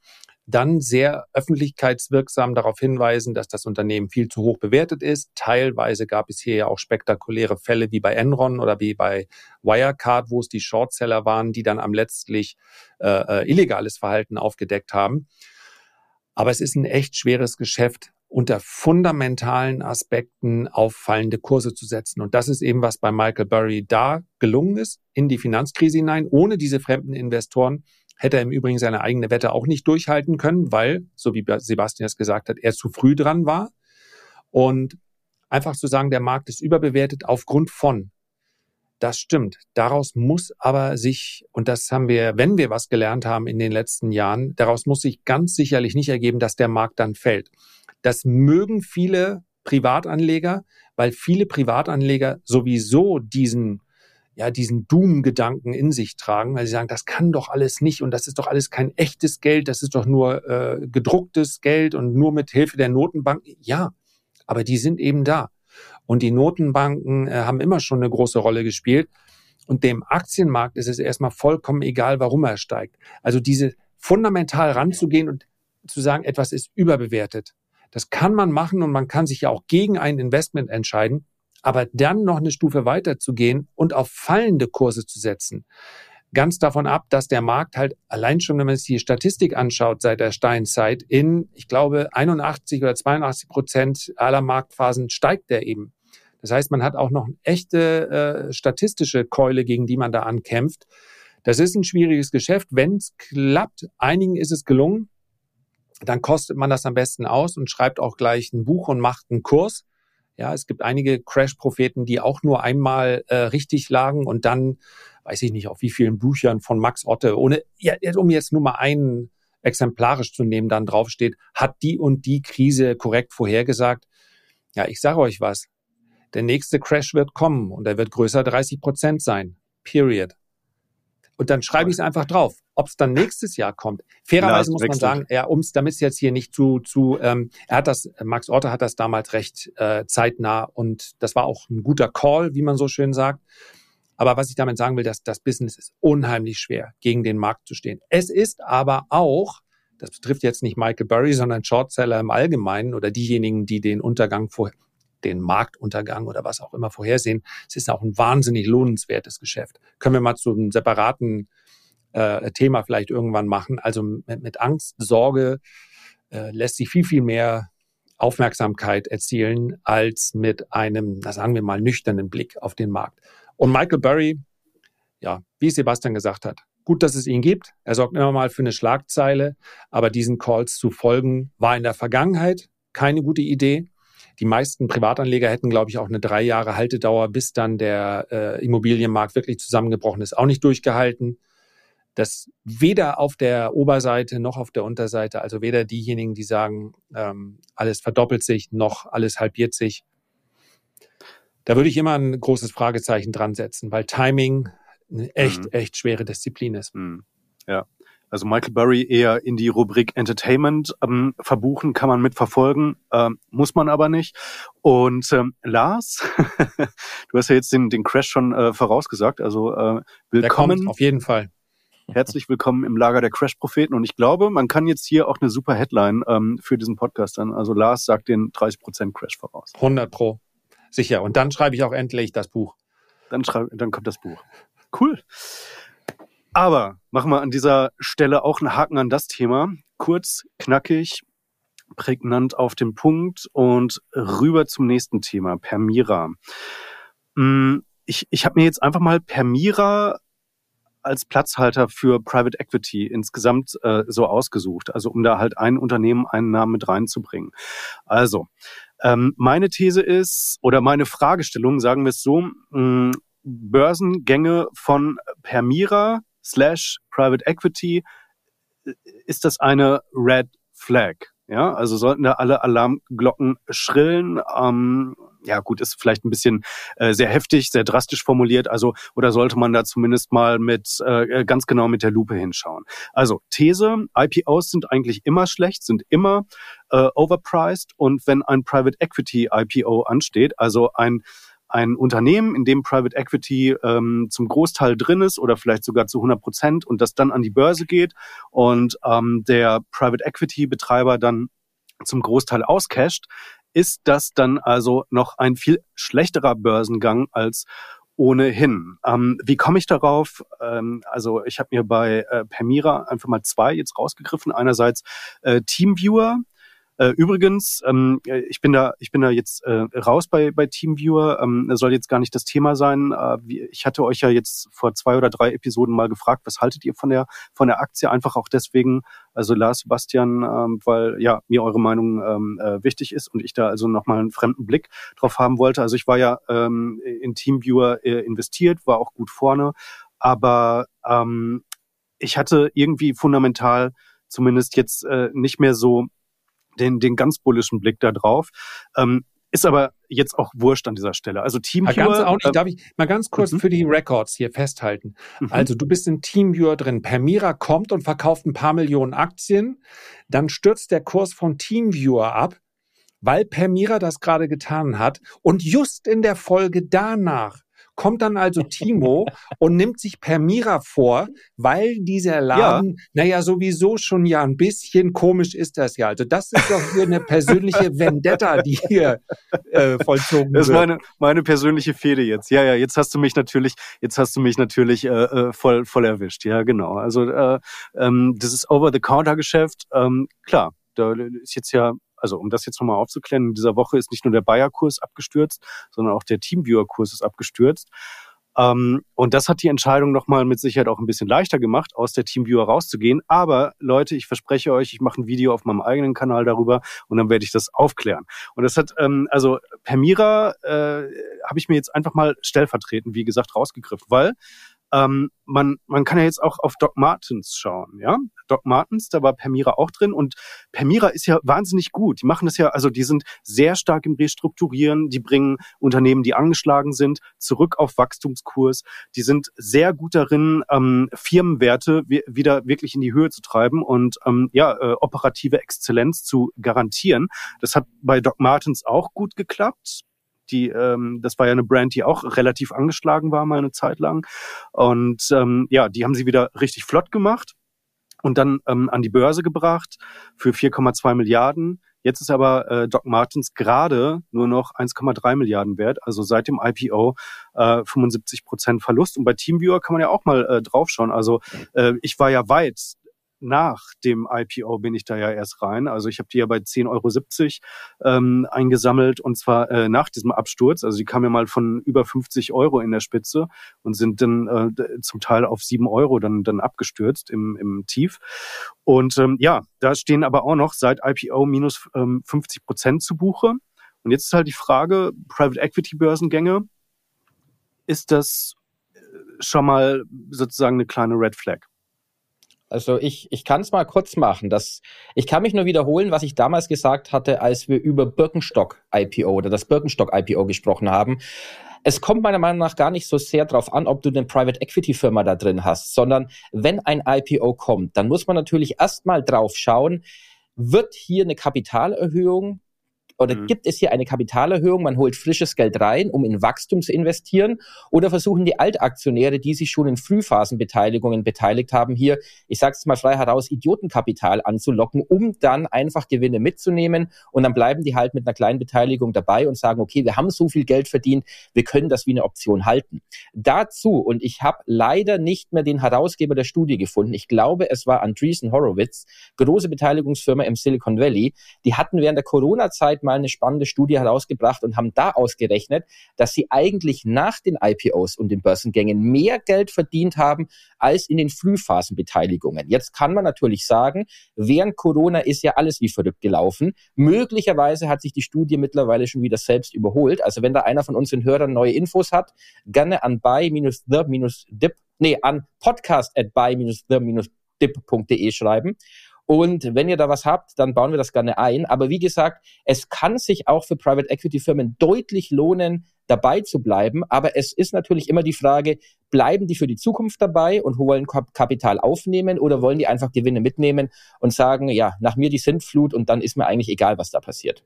dann sehr öffentlichkeitswirksam darauf hinweisen, dass das Unternehmen viel zu hoch bewertet ist. Teilweise gab es hier ja auch spektakuläre Fälle wie bei Enron oder wie bei Wirecard, wo es die Shortseller waren, die dann am letztlich äh, äh illegales Verhalten aufgedeckt haben. Aber es ist ein echt schweres Geschäft, unter fundamentalen Aspekten auffallende Kurse zu setzen. Und das ist eben, was bei Michael Burry da gelungen ist, in die Finanzkrise hinein. Ohne diese fremden Investoren hätte er im Übrigen seine eigene Wette auch nicht durchhalten können, weil, so wie Sebastian es gesagt hat, er zu früh dran war. Und einfach zu sagen, der Markt ist überbewertet aufgrund von. Das stimmt. Daraus muss aber sich, und das haben wir, wenn wir was gelernt haben in den letzten Jahren, daraus muss sich ganz sicherlich nicht ergeben, dass der Markt dann fällt. Das mögen viele Privatanleger, weil viele Privatanleger sowieso diesen ja, diesen Doom-Gedanken in sich tragen, weil sie sagen, das kann doch alles nicht und das ist doch alles kein echtes Geld, das ist doch nur äh, gedrucktes Geld und nur mit Hilfe der Notenbank. Ja, aber die sind eben da. Und die Notenbanken äh, haben immer schon eine große Rolle gespielt. Und dem Aktienmarkt ist es erstmal vollkommen egal, warum er steigt. Also diese fundamental ranzugehen und zu sagen, etwas ist überbewertet. Das kann man machen und man kann sich ja auch gegen ein Investment entscheiden. Aber dann noch eine Stufe weiter zu gehen und auf fallende Kurse zu setzen, ganz davon ab, dass der Markt halt allein schon, wenn man sich die Statistik anschaut seit der Steinzeit, in, ich glaube, 81 oder 82 Prozent aller Marktphasen steigt der eben. Das heißt, man hat auch noch echte äh, statistische Keule, gegen die man da ankämpft. Das ist ein schwieriges Geschäft. Wenn es klappt, einigen ist es gelungen, dann kostet man das am besten aus und schreibt auch gleich ein Buch und macht einen Kurs. Ja, es gibt einige Crash-Propheten, die auch nur einmal äh, richtig lagen und dann, weiß ich nicht, auf wie vielen Büchern von Max Otte, ohne, ja, um jetzt nur mal einen exemplarisch zu nehmen, dann draufsteht, hat die und die Krise korrekt vorhergesagt. Ja, ich sage euch was. Der nächste Crash wird kommen und er wird größer 30 Prozent sein. Period. Und dann schreibe ich es einfach drauf. Ob es dann nächstes Jahr kommt. Fairerweise muss man sagen, ja, ums, damit es jetzt hier nicht zu, zu, ähm, er hat das, Max Otter hat das damals recht äh, zeitnah und das war auch ein guter Call, wie man so schön sagt. Aber was ich damit sagen will, dass das Business ist unheimlich schwer, gegen den Markt zu stehen. Es ist aber auch, das betrifft jetzt nicht Michael Burry, sondern Shortseller im Allgemeinen oder diejenigen, die den Untergang vor, den Marktuntergang oder was auch immer vorhersehen. Es ist auch ein wahnsinnig lohnenswertes Geschäft. Können wir mal zu einem separaten äh, Thema vielleicht irgendwann machen. Also mit, mit Angst, Sorge äh, lässt sich viel, viel mehr Aufmerksamkeit erzielen als mit einem, sagen wir mal, nüchternen Blick auf den Markt. Und Michael Burry, ja, wie Sebastian gesagt hat, gut, dass es ihn gibt. Er sorgt immer mal für eine Schlagzeile, aber diesen Calls zu folgen war in der Vergangenheit keine gute Idee. Die meisten Privatanleger hätten, glaube ich, auch eine drei Jahre Haltedauer, bis dann der äh, Immobilienmarkt wirklich zusammengebrochen ist, auch nicht durchgehalten dass weder auf der Oberseite noch auf der Unterseite, also weder diejenigen, die sagen, ähm, alles verdoppelt sich, noch alles halbiert sich, da würde ich immer ein großes Fragezeichen dran setzen, weil Timing eine echt, mhm. echt schwere Disziplin ist. Mhm. Ja. Also Michael Burry eher in die Rubrik Entertainment ähm, verbuchen, kann man mitverfolgen, ähm, muss man aber nicht. Und ähm, Lars, du hast ja jetzt den, den Crash schon äh, vorausgesagt, also äh, willkommen. Auf jeden Fall. Herzlich willkommen im Lager der Crash-Propheten. Und ich glaube, man kann jetzt hier auch eine super Headline ähm, für diesen Podcast dann. Also Lars sagt den 30% Crash voraus. 100 Pro. Sicher. Und dann schreibe ich auch endlich das Buch. Dann, schreib, dann kommt das Buch. Cool. Aber machen wir an dieser Stelle auch einen Haken an das Thema. Kurz, knackig, prägnant auf den Punkt und rüber zum nächsten Thema, Permira. Mm, ich, ich habe mir jetzt einfach mal Permira als Platzhalter für Private Equity insgesamt äh, so ausgesucht, also um da halt ein Unternehmen einen Namen mit reinzubringen. Also, ähm, meine These ist, oder meine Fragestellung, sagen wir es so, mh, Börsengänge von Permira slash Private Equity, äh, ist das eine Red Flag? Ja, also sollten da alle Alarmglocken schrillen. Ähm, ja gut, ist vielleicht ein bisschen äh, sehr heftig, sehr drastisch formuliert. Also oder sollte man da zumindest mal mit äh, ganz genau mit der Lupe hinschauen. Also These: IPOs sind eigentlich immer schlecht, sind immer äh, overpriced und wenn ein Private Equity IPO ansteht, also ein ein Unternehmen, in dem Private Equity ähm, zum Großteil drin ist oder vielleicht sogar zu 100 Prozent und das dann an die Börse geht und ähm, der Private Equity Betreiber dann zum Großteil auscasht, ist das dann also noch ein viel schlechterer Börsengang als ohnehin. Ähm, wie komme ich darauf? Ähm, also ich habe mir bei äh, Permira einfach mal zwei jetzt rausgegriffen. Einerseits äh, Teamviewer, äh, übrigens, ähm, ich bin da, ich bin da jetzt äh, raus bei, bei Teamviewer. Ähm, soll jetzt gar nicht das Thema sein. Äh, ich hatte euch ja jetzt vor zwei oder drei Episoden mal gefragt, was haltet ihr von der von der Aktie? Einfach auch deswegen, also Lars Sebastian, ähm, weil ja mir eure Meinung ähm, äh, wichtig ist und ich da also nochmal einen fremden Blick drauf haben wollte. Also ich war ja ähm, in Teamviewer äh, investiert, war auch gut vorne, aber ähm, ich hatte irgendwie fundamental zumindest jetzt äh, nicht mehr so den, den ganz bullischen Blick da drauf. Ähm, ist aber jetzt auch wurscht an dieser Stelle. Also Teamviewer. Ganz auch nicht, äh, darf ich mal ganz kurz mhm. für die Records hier festhalten. Mhm. Also du bist in Teamviewer drin. Permira kommt und verkauft ein paar Millionen Aktien. Dann stürzt der Kurs von Teamviewer ab, weil Permira das gerade getan hat. Und just in der Folge danach kommt dann also Timo und nimmt sich Permira vor, weil dieser Laden, ja. naja, sowieso schon ja ein bisschen komisch ist das ja. Also das ist doch hier eine persönliche Vendetta, die hier äh, vollzogen wird. Das ist meine, meine persönliche Fehde jetzt. Ja, ja, jetzt hast du mich natürlich, jetzt hast du mich natürlich äh, äh voll, voll erwischt. Ja, genau. Also äh, ähm, das ist Over-the-Counter-Geschäft. Ähm, klar, da ist jetzt ja also um das jetzt nochmal aufzuklären, in dieser Woche ist nicht nur der Bayer-Kurs abgestürzt, sondern auch der Teamviewer-Kurs ist abgestürzt. Ähm, und das hat die Entscheidung nochmal mit Sicherheit auch ein bisschen leichter gemacht, aus der Teamviewer rauszugehen. Aber Leute, ich verspreche euch, ich mache ein Video auf meinem eigenen Kanal darüber und dann werde ich das aufklären. Und das hat, ähm, also Permira äh, habe ich mir jetzt einfach mal stellvertretend, wie gesagt, rausgegriffen, weil ähm, man, man kann ja jetzt auch auf Doc Martens schauen, ja. Doc Martens, da war Permira auch drin und Permira ist ja wahnsinnig gut. Die machen das ja, also die sind sehr stark im Restrukturieren, die bringen Unternehmen, die angeschlagen sind, zurück auf Wachstumskurs. Die sind sehr gut darin, ähm, Firmenwerte wieder wirklich in die Höhe zu treiben und ähm, ja, äh, operative Exzellenz zu garantieren. Das hat bei Doc Martens auch gut geklappt Die, ähm, das war ja eine Brand, die auch relativ angeschlagen war mal eine Zeit lang. Und ähm, ja, die haben sie wieder richtig flott gemacht und dann ähm, an die Börse gebracht für 4,2 Milliarden. Jetzt ist aber äh, Doc Martens gerade nur noch 1,3 Milliarden wert, also seit dem IPO äh, 75 Prozent Verlust. Und bei Teamviewer kann man ja auch mal äh, draufschauen. Also äh, ich war ja weit nach dem IPO bin ich da ja erst rein. Also ich habe die ja bei 10,70 Euro ähm, eingesammelt und zwar äh, nach diesem Absturz. Also die kamen ja mal von über 50 Euro in der Spitze und sind dann äh, zum Teil auf 7 Euro dann, dann abgestürzt im, im Tief. Und ähm, ja, da stehen aber auch noch seit IPO minus ähm, 50 Prozent zu Buche. Und jetzt ist halt die Frage, Private Equity Börsengänge, ist das äh, schon mal sozusagen eine kleine Red Flag? Also ich, ich kann es mal kurz machen. Das, ich kann mich nur wiederholen, was ich damals gesagt hatte, als wir über Birkenstock IPO oder das Birkenstock IPO gesprochen haben. Es kommt meiner Meinung nach gar nicht so sehr darauf an, ob du eine Private Equity Firma da drin hast, sondern wenn ein IPO kommt, dann muss man natürlich erstmal drauf schauen, wird hier eine Kapitalerhöhung oder mhm. gibt es hier eine Kapitalerhöhung, man holt frisches Geld rein, um in Wachstum zu investieren? Oder versuchen die Altaktionäre, die sich schon in Frühphasenbeteiligungen beteiligt haben, hier, ich sage es mal frei heraus, Idiotenkapital anzulocken, um dann einfach Gewinne mitzunehmen und dann bleiben die halt mit einer kleinen Beteiligung dabei und sagen, okay, wir haben so viel Geld verdient, wir können das wie eine Option halten. Dazu, und ich habe leider nicht mehr den Herausgeber der Studie gefunden, ich glaube, es war Andreessen Horowitz, große Beteiligungsfirma im Silicon Valley, die hatten während der Corona-Zeit mal mal eine spannende Studie herausgebracht und haben da ausgerechnet, dass sie eigentlich nach den IPOs und den Börsengängen mehr Geld verdient haben als in den Frühphasenbeteiligungen. Jetzt kann man natürlich sagen, während Corona ist ja alles wie verrückt gelaufen. Möglicherweise hat sich die Studie mittlerweile schon wieder selbst überholt. Also wenn da einer von unseren Hörern neue Infos hat, gerne an buy-the-dip, nee, an podcast at buy-the-dip.de schreiben. Und wenn ihr da was habt, dann bauen wir das gerne ein. Aber wie gesagt, es kann sich auch für Private Equity Firmen deutlich lohnen, dabei zu bleiben. Aber es ist natürlich immer die Frage, bleiben die für die Zukunft dabei und wollen Kapital aufnehmen oder wollen die einfach Gewinne mitnehmen und sagen, ja, nach mir die Sintflut und dann ist mir eigentlich egal, was da passiert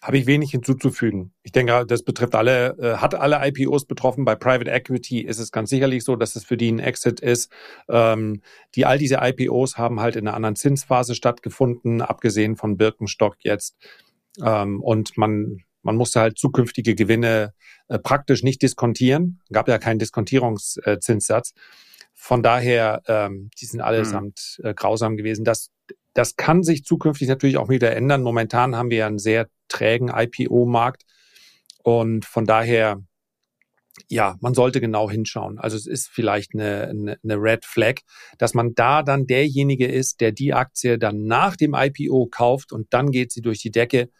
habe ich wenig hinzuzufügen. Ich denke, das betrifft alle, äh, hat alle IPOs betroffen. Bei Private Equity ist es ganz sicherlich so, dass es für die ein Exit ist. Ähm, die all diese IPOs haben halt in einer anderen Zinsphase stattgefunden, abgesehen von Birkenstock jetzt. Ähm, und man man musste halt zukünftige Gewinne äh, praktisch nicht diskontieren. Gab ja keinen Diskontierungszinssatz. Von daher, ähm, die sind allesamt hm. äh, grausam gewesen. Das, das kann sich zukünftig natürlich auch wieder ändern. Momentan haben wir ja einen sehr trägen IPO-Markt. Und von daher, ja, man sollte genau hinschauen. Also es ist vielleicht eine, eine, eine Red Flag, dass man da dann derjenige ist, der die Aktie dann nach dem IPO kauft und dann geht sie durch die Decke.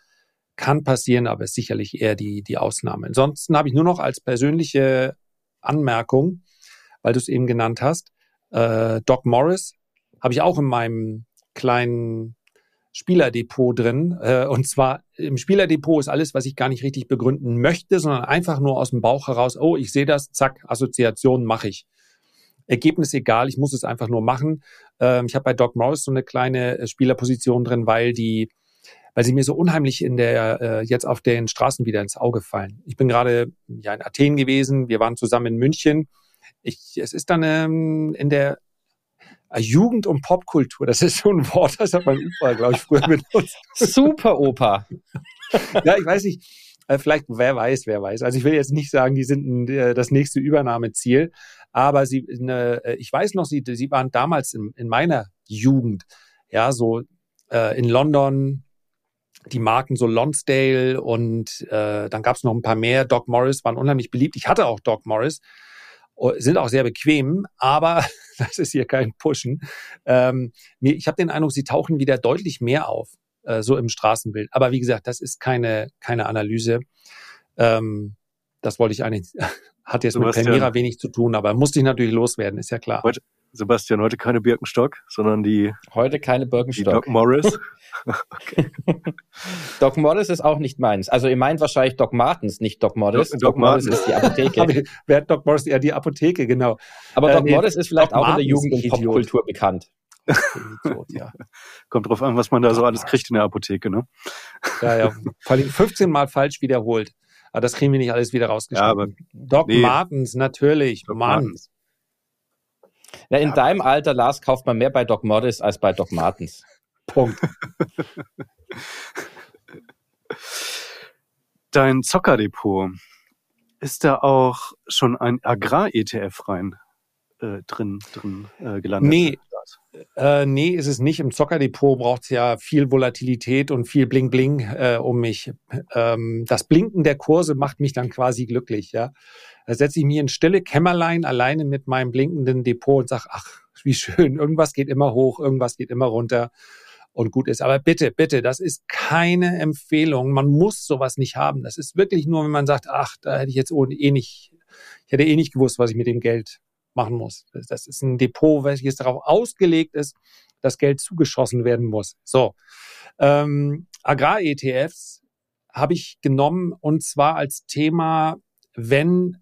Kann passieren, aber ist sicherlich eher die, die Ausnahme. Ansonsten habe ich nur noch als persönliche Anmerkung, weil du es eben genannt hast, äh, Doc Morris habe ich auch in meinem kleinen Spielerdepot drin. Äh, und zwar im Spielerdepot ist alles, was ich gar nicht richtig begründen möchte, sondern einfach nur aus dem Bauch heraus, oh, ich sehe das, zack, Assoziation mache ich. Ergebnis egal, ich muss es einfach nur machen. Ähm, ich habe bei Doc Morris so eine kleine äh, Spielerposition drin, weil die, weil sie mir so unheimlich in der äh, jetzt auf den Straßen wieder ins Auge fallen. Ich bin gerade ja in Athen gewesen, wir waren zusammen in München. Ich, es ist dann ähm, in der Jugend- und Popkultur, das ist so ein Wort, das hat mein Opa, glaube ich, früher benutzt. Super Opa. ja, ich weiß nicht, äh, vielleicht, wer weiß, wer weiß. Also ich will jetzt nicht sagen, die sind äh, das nächste Übernahmeziel, aber sie, ne, ich weiß noch, sie, sie waren damals in, in meiner Jugend, ja, so äh, in London, die Marken so Lonsdale und äh, dann gab es noch ein paar mehr. Doc Morris waren unheimlich beliebt. Ich hatte auch Doc Morris sind auch sehr bequem, aber das ist hier kein Pushen. Ähm, ich habe den Eindruck, sie tauchen wieder deutlich mehr auf, äh, so im Straßenbild. Aber wie gesagt, das ist keine, keine Analyse. Ähm, das wollte ich eigentlich, hat jetzt mit Premiera wenig zu tun, aber musste ich natürlich loswerden, ist ja klar. Heute, Sebastian, heute keine Birkenstock, sondern die. Heute keine Birkenstock. Die Doc Morris. okay. Doc Morris ist auch nicht meins. Also ihr meint wahrscheinlich Doc Martens, nicht Doc Morris. Doc, Doc Morris ist die Apotheke. Wer hat Doc Morris? Ja, die Apotheke, genau. Aber äh, Doc nee, Morris ist vielleicht Doc auch Martens in der Jugend- und Popkultur bekannt. Idiot, ja. Kommt drauf an, was man da so alles kriegt in der Apotheke, ne? Ja, ja. Vor allem 15 Mal falsch wiederholt. Aber das kriegen wir nicht alles wieder rausgeschrieben. Ja, Doc nee. Martens, natürlich, Doc Mann. Martens. Ja, in ja. deinem Alter, Lars, kauft man mehr bei Doc Morris als bei Doc Martens. Punkt. Dein Zockerdepot, ist da auch schon ein Agrar-ETF rein äh, drin, drin äh, gelandet? Nee, äh, nee, ist es nicht. Im Zockerdepot braucht es ja viel Volatilität und viel Bling Bling äh, um mich. Ähm, das Blinken der Kurse macht mich dann quasi glücklich. Ja, da setze ich mich in stille Kämmerlein alleine mit meinem blinkenden Depot und sage, ach, wie schön. Irgendwas geht immer hoch, irgendwas geht immer runter und gut ist. Aber bitte, bitte, das ist keine Empfehlung. Man muss sowas nicht haben. Das ist wirklich nur, wenn man sagt, ach, da hätte ich jetzt eh nicht, ich hätte eh nicht gewusst, was ich mit dem Geld machen muss. Das ist ein Depot, welches darauf ausgelegt ist, dass Geld zugeschossen werden muss. So, ähm, Agrar-ETFs habe ich genommen und zwar als Thema, wenn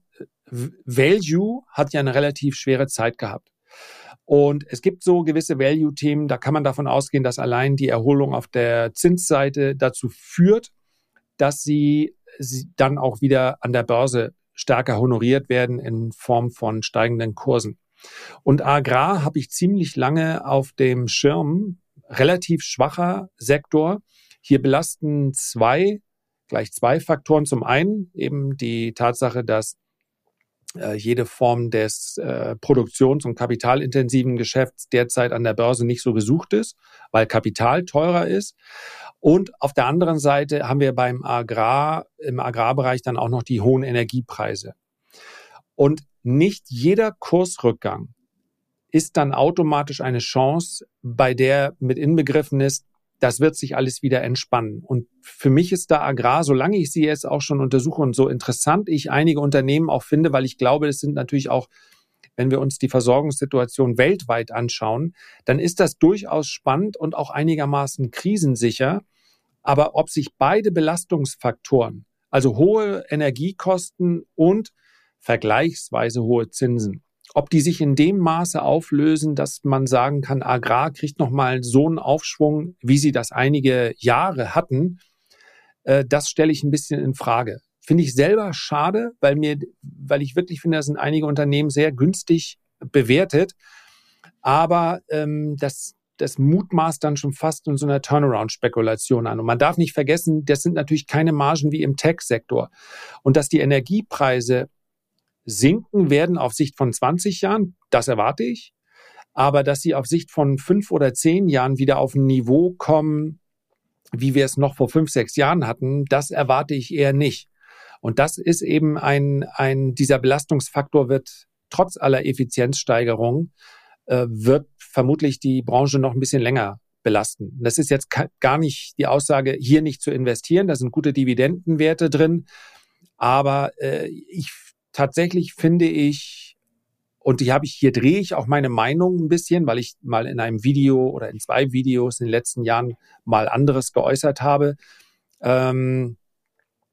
Value hat ja eine relativ schwere Zeit gehabt. Und es gibt so gewisse Value-Themen, da kann man davon ausgehen, dass allein die Erholung auf der Zinsseite dazu führt, dass sie, sie dann auch wieder an der Börse stärker honoriert werden in Form von steigenden Kursen. Und Agrar habe ich ziemlich lange auf dem Schirm, relativ schwacher Sektor. Hier belasten zwei, gleich zwei Faktoren. Zum einen eben die Tatsache, dass jede Form des äh, Produktions- und kapitalintensiven Geschäfts derzeit an der Börse nicht so gesucht ist, weil Kapital teurer ist. Und auf der anderen Seite haben wir beim Agrar, im Agrarbereich dann auch noch die hohen Energiepreise. Und nicht jeder Kursrückgang ist dann automatisch eine Chance, bei der mit inbegriffen ist, das wird sich alles wieder entspannen. Und für mich ist da Agrar, solange ich sie jetzt auch schon untersuche und so interessant ich einige Unternehmen auch finde, weil ich glaube, es sind natürlich auch wenn wir uns die Versorgungssituation weltweit anschauen, dann ist das durchaus spannend und auch einigermaßen krisensicher. Aber ob sich beide Belastungsfaktoren, also hohe Energiekosten und vergleichsweise hohe Zinsen, ob die sich in dem Maße auflösen, dass man sagen kann, Agrar kriegt nochmal so einen Aufschwung, wie sie das einige Jahre hatten, äh, das stelle ich ein bisschen in Frage. Finde ich selber schade, weil mir, weil ich wirklich finde, das sind einige Unternehmen sehr günstig bewertet. Aber ähm, das, das mutmaßt dann schon fast in so einer Turnaround-Spekulation an. Und man darf nicht vergessen, das sind natürlich keine Margen wie im Tech-Sektor. Und dass die Energiepreise sinken werden auf Sicht von 20 Jahren, das erwarte ich. Aber dass sie auf Sicht von fünf oder zehn Jahren wieder auf ein Niveau kommen, wie wir es noch vor fünf, sechs Jahren hatten, das erwarte ich eher nicht. Und das ist eben ein, ein dieser Belastungsfaktor wird trotz aller Effizienzsteigerung, äh, wird vermutlich die Branche noch ein bisschen länger belasten. Das ist jetzt gar nicht die Aussage, hier nicht zu investieren. Da sind gute Dividendenwerte drin. Aber äh, ich tatsächlich finde ich, und die habe ich, hier drehe ich auch meine Meinung ein bisschen, weil ich mal in einem Video oder in zwei Videos in den letzten Jahren mal anderes geäußert habe. Ähm,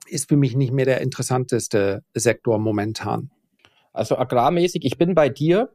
ist für mich nicht mehr der interessanteste Sektor momentan. Also agrarmäßig, ich bin bei dir.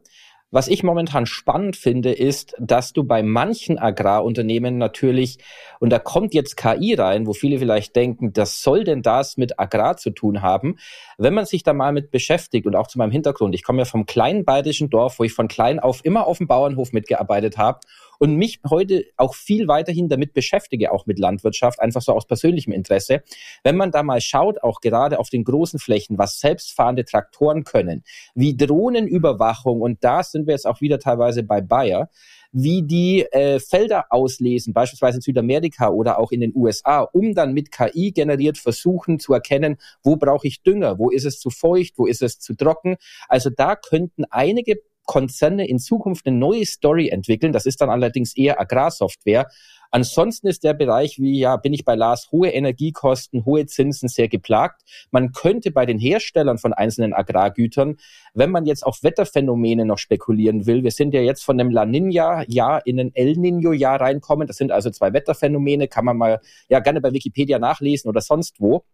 Was ich momentan spannend finde, ist, dass du bei manchen Agrarunternehmen natürlich, und da kommt jetzt KI rein, wo viele vielleicht denken, das soll denn das mit Agrar zu tun haben. Wenn man sich da mal mit beschäftigt und auch zu meinem Hintergrund, ich komme ja vom kleinen bayerischen Dorf, wo ich von klein auf immer auf dem Bauernhof mitgearbeitet habe und mich heute auch viel weiterhin damit beschäftige, auch mit Landwirtschaft, einfach so aus persönlichem Interesse. Wenn man da mal schaut, auch gerade auf den großen Flächen, was selbstfahrende Traktoren können, wie Drohnenüberwachung, und da sind wir jetzt auch wieder teilweise bei Bayer, wie die äh, Felder auslesen, beispielsweise in Südamerika oder auch in den USA, um dann mit KI generiert versuchen zu erkennen, wo brauche ich Dünger, wo ist es zu feucht, wo ist es zu trocken. Also da könnten einige Konzerne in Zukunft eine neue Story entwickeln. Das ist dann allerdings eher Agrarsoftware. Ansonsten ist der Bereich, wie ja, bin ich bei Lars, hohe Energiekosten, hohe Zinsen sehr geplagt. Man könnte bei den Herstellern von einzelnen Agrargütern, wenn man jetzt auf Wetterphänomene noch spekulieren will, wir sind ja jetzt von einem La Nina-Jahr in ein El Nino-Jahr reinkommen. Das sind also zwei Wetterphänomene, kann man mal ja gerne bei Wikipedia nachlesen oder sonst wo.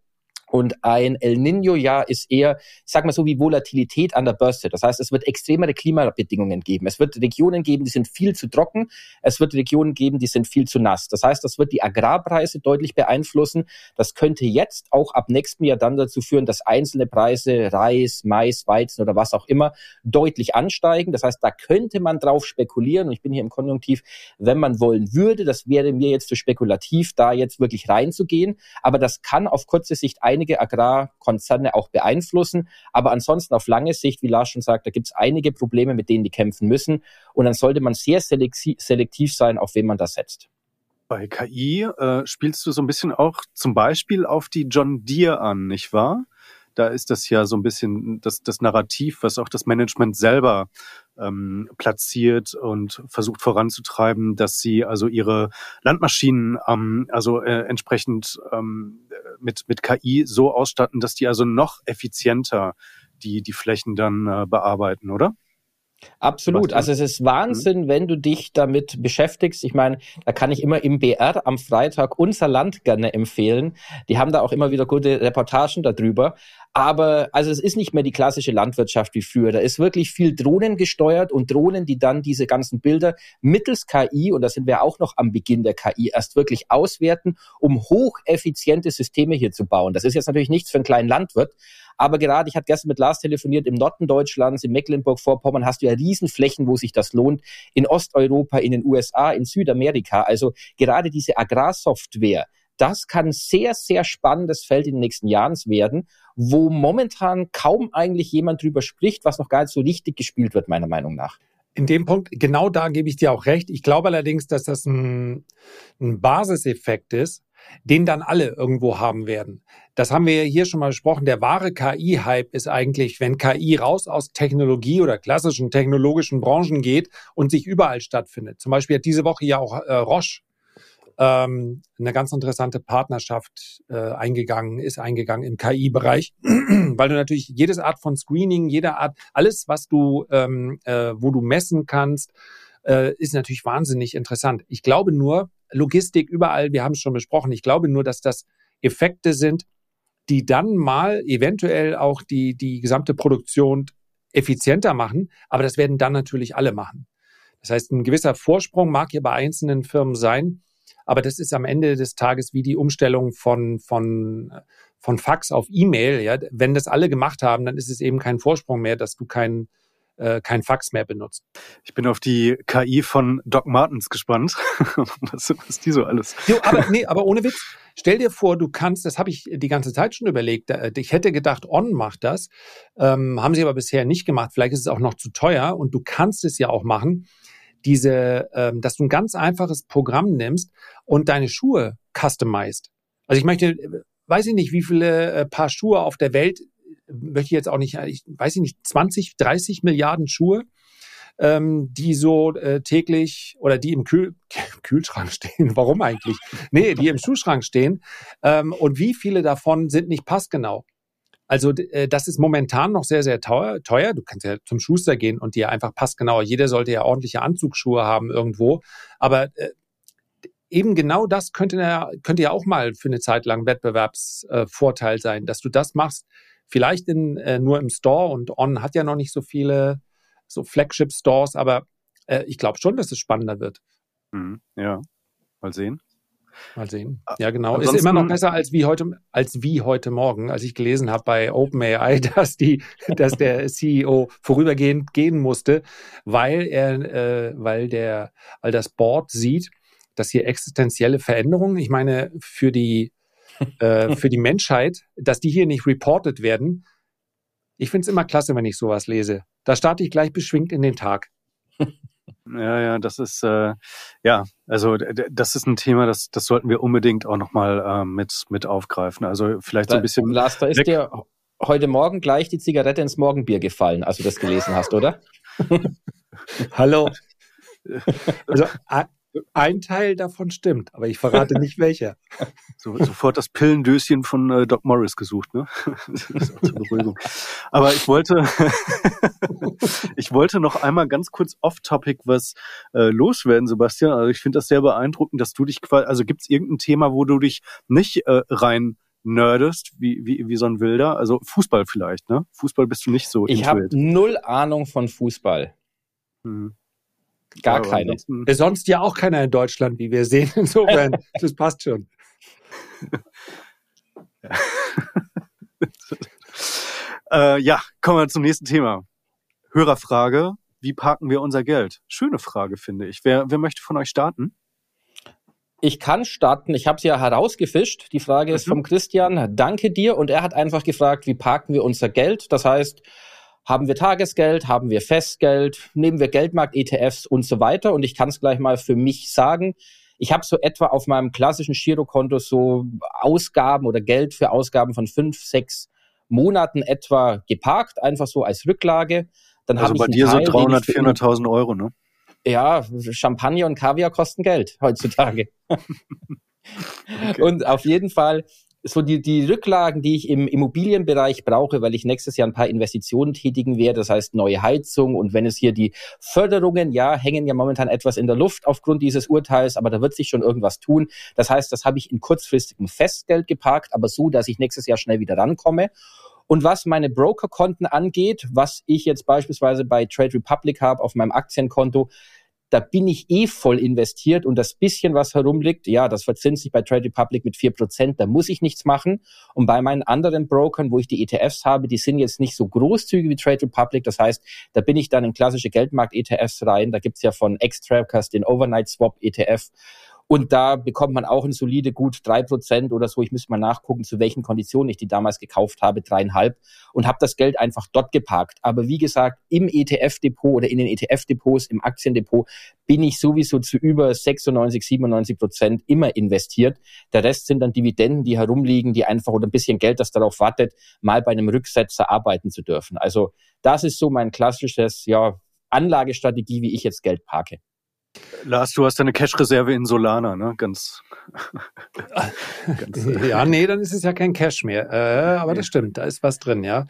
Und ein El Nino-Jahr ist eher, ich sag mal so, wie Volatilität an der Börse. Das heißt, es wird extremere Klimabedingungen geben. Es wird Regionen geben, die sind viel zu trocken. Es wird Regionen geben, die sind viel zu nass. Das heißt, das wird die Agrarpreise deutlich beeinflussen. Das könnte jetzt auch ab nächstem Jahr dann dazu führen, dass einzelne Preise, Reis, Mais, Weizen oder was auch immer, deutlich ansteigen. Das heißt, da könnte man drauf spekulieren. Und ich bin hier im Konjunktiv, wenn man wollen würde, das wäre mir jetzt zu spekulativ, da jetzt wirklich reinzugehen. Aber das kann auf kurze Sicht ein einige Agrarkonzerne auch beeinflussen. Aber ansonsten auf lange Sicht, wie Lars schon sagt, da gibt es einige Probleme, mit denen die kämpfen müssen. Und dann sollte man sehr selektiv sein, auf wen man da setzt. Bei KI äh, spielst du so ein bisschen auch zum Beispiel auf die John Deere an, nicht wahr? Da ist das ja so ein bisschen das, das Narrativ, was auch das Management selber ähm, platziert und versucht voranzutreiben, dass sie also ihre Landmaschinen ähm, also äh, entsprechend ähm, mit, mit KI so ausstatten, dass die also noch effizienter die, die Flächen dann äh, bearbeiten, oder? Absolut. Also es ist Wahnsinn, mhm. wenn du dich damit beschäftigst. Ich meine, da kann ich immer im BR am Freitag unser Land gerne empfehlen. Die haben da auch immer wieder gute Reportagen darüber. Aber also es ist nicht mehr die klassische Landwirtschaft wie früher. Da ist wirklich viel Drohnen gesteuert und Drohnen, die dann diese ganzen Bilder mittels KI, und da sind wir auch noch am Beginn der KI, erst wirklich auswerten, um hocheffiziente Systeme hier zu bauen. Das ist jetzt natürlich nichts für einen kleinen Landwirt. Aber gerade, ich hatte gestern mit Lars telefoniert, im Norden Deutschlands, in Mecklenburg-Vorpommern hast du ja Riesenflächen, wo sich das lohnt. In Osteuropa, in den USA, in Südamerika. Also gerade diese Agrarsoftware, das kann sehr, sehr spannendes Feld in den nächsten Jahren werden, wo momentan kaum eigentlich jemand drüber spricht, was noch gar nicht so richtig gespielt wird, meiner Meinung nach. In dem Punkt, genau da gebe ich dir auch recht. Ich glaube allerdings, dass das ein, ein Basiseffekt ist, den dann alle irgendwo haben werden. Das haben wir ja hier schon mal besprochen. Der wahre KI-Hype ist eigentlich, wenn KI raus aus Technologie oder klassischen technologischen Branchen geht und sich überall stattfindet. Zum Beispiel hat diese Woche ja auch äh, Roche ähm, eine ganz interessante Partnerschaft äh, eingegangen, ist eingegangen im KI-Bereich, weil du natürlich jedes Art von Screening, jede Art, alles, was du, ähm, äh, wo du messen kannst, äh, ist natürlich wahnsinnig interessant. Ich glaube nur, Logistik überall, wir haben es schon besprochen, ich glaube nur, dass das Effekte sind, die dann mal eventuell auch die, die gesamte Produktion effizienter machen, aber das werden dann natürlich alle machen. Das heißt, ein gewisser Vorsprung mag hier bei einzelnen Firmen sein, aber das ist am Ende des Tages wie die Umstellung von, von, von Fax auf E-Mail. Ja? Wenn das alle gemacht haben, dann ist es eben kein Vorsprung mehr, dass du kein, äh, kein Fax mehr benutzt. Ich bin auf die KI von Doc Martens gespannt, was, was die so alles. Jo, aber, nee, aber ohne Witz. Stell dir vor, du kannst, das habe ich die ganze Zeit schon überlegt, ich hätte gedacht, On macht das, ähm, haben sie aber bisher nicht gemacht. Vielleicht ist es auch noch zu teuer und du kannst es ja auch machen diese, ähm, dass du ein ganz einfaches Programm nimmst und deine Schuhe customized. Also ich möchte, weiß ich nicht, wie viele äh, Paar Schuhe auf der Welt, möchte ich jetzt auch nicht, ich weiß ich nicht, 20, 30 Milliarden Schuhe, ähm, die so äh, täglich oder die im Kühl Kühlschrank stehen. Warum eigentlich? Nee, die im Schuhschrank stehen. Ähm, und wie viele davon sind nicht passgenau? Also äh, das ist momentan noch sehr, sehr teuer, teuer. Du kannst ja zum Schuster gehen und dir einfach passgenau. Jeder sollte ja ordentliche Anzugsschuhe haben irgendwo. Aber äh, eben genau das könnte ja, könnte ja auch mal für eine Zeit lang Wettbewerbsvorteil äh, sein, dass du das machst. Vielleicht in, äh, nur im Store und On hat ja noch nicht so viele so Flagship-Stores, aber äh, ich glaube schon, dass es spannender wird. Mhm, ja, mal sehen. Mal sehen. Ja, genau. Ansonsten, ist immer noch besser als wie heute, als wie heute Morgen, als ich gelesen habe bei OpenAI, dass die, dass der CEO vorübergehend gehen musste, weil er, äh, weil der, weil das Board sieht, dass hier existenzielle Veränderungen, ich meine, für die, äh, für die Menschheit, dass die hier nicht reported werden. Ich finde es immer klasse, wenn ich sowas lese. Da starte ich gleich beschwingt in den Tag. Ja, ja, das ist äh, ja, also das ist ein Thema, das das sollten wir unbedingt auch nochmal äh, mit mit aufgreifen. Also vielleicht so ein bisschen. Lars, da ist weg. dir heute Morgen gleich die Zigarette ins Morgenbier gefallen, als du das gelesen hast, oder? Hallo. Also ein Teil davon stimmt, aber ich verrate nicht welcher. So, sofort das Pillendöschen von äh, Doc Morris gesucht, ne? zur Beruhigung. Aber ich wollte, ich wollte noch einmal ganz kurz off-topic was äh, loswerden, Sebastian. Also ich finde das sehr beeindruckend, dass du dich quasi, also gibt es irgendein Thema, wo du dich nicht äh, rein nerdest, wie, wie, wie so ein Wilder? Also Fußball vielleicht, ne? Fußball bist du nicht so Ich habe null Ahnung von Fußball. Hm. Gar ja, keine. Ist sonst ja auch keiner in Deutschland, wie wir sehen. Insofern, das passt schon. äh, ja, kommen wir zum nächsten Thema. Hörerfrage. Wie parken wir unser Geld? Schöne Frage, finde ich. Wer, wer möchte von euch starten? Ich kann starten. Ich habe sie ja herausgefischt. Die Frage ist mhm. vom Christian. Danke dir. Und er hat einfach gefragt, wie parken wir unser Geld? Das heißt, haben wir Tagesgeld, haben wir Festgeld, nehmen wir Geldmarkt-ETFs und so weiter. Und ich kann es gleich mal für mich sagen. Ich habe so etwa auf meinem klassischen Girokonto so Ausgaben oder Geld für Ausgaben von fünf, sechs Monaten etwa geparkt, einfach so als Rücklage. Dann also bei dir Teil, so 300, 400.000 Euro, ne? Ja, Champagner und Kaviar kosten Geld heutzutage. okay. Und auf jeden Fall so die, die Rücklagen, die ich im Immobilienbereich brauche, weil ich nächstes Jahr ein paar Investitionen tätigen werde, das heißt neue Heizung und wenn es hier die Förderungen, ja, hängen ja momentan etwas in der Luft aufgrund dieses Urteils, aber da wird sich schon irgendwas tun. Das heißt, das habe ich in kurzfristigem Festgeld geparkt, aber so, dass ich nächstes Jahr schnell wieder rankomme. Und was meine Brokerkonten angeht, was ich jetzt beispielsweise bei Trade Republic habe auf meinem Aktienkonto, da bin ich eh voll investiert und das bisschen, was herumliegt, ja, das verzinst sich bei Trade Republic mit vier Prozent, da muss ich nichts machen. Und bei meinen anderen Brokern, wo ich die ETFs habe, die sind jetzt nicht so großzügig wie Trade Republic. Das heißt, da bin ich dann in klassische Geldmarkt-ETFs rein. Da gibt's ja von X-Trackers den Overnight Swap ETF und da bekommt man auch ein solide gut drei Prozent oder so. Ich müsste mal nachgucken, zu welchen Konditionen ich die damals gekauft habe, dreieinhalb und habe das Geld einfach dort geparkt. Aber wie gesagt, im ETF-Depot oder in den ETF-Depots, im Aktiendepot bin ich sowieso zu über 96, 97 Prozent immer investiert. Der Rest sind dann Dividenden, die herumliegen, die einfach oder ein bisschen Geld, das darauf wartet, mal bei einem Rücksetzer arbeiten zu dürfen. Also das ist so mein klassisches, ja, Anlagestrategie, wie ich jetzt Geld parke. Lars, du hast deine Cash-Reserve in Solana, ne? Ganz. ganz ja, nee, dann ist es ja kein Cash mehr. Äh, aber das stimmt, da ist was drin, ja.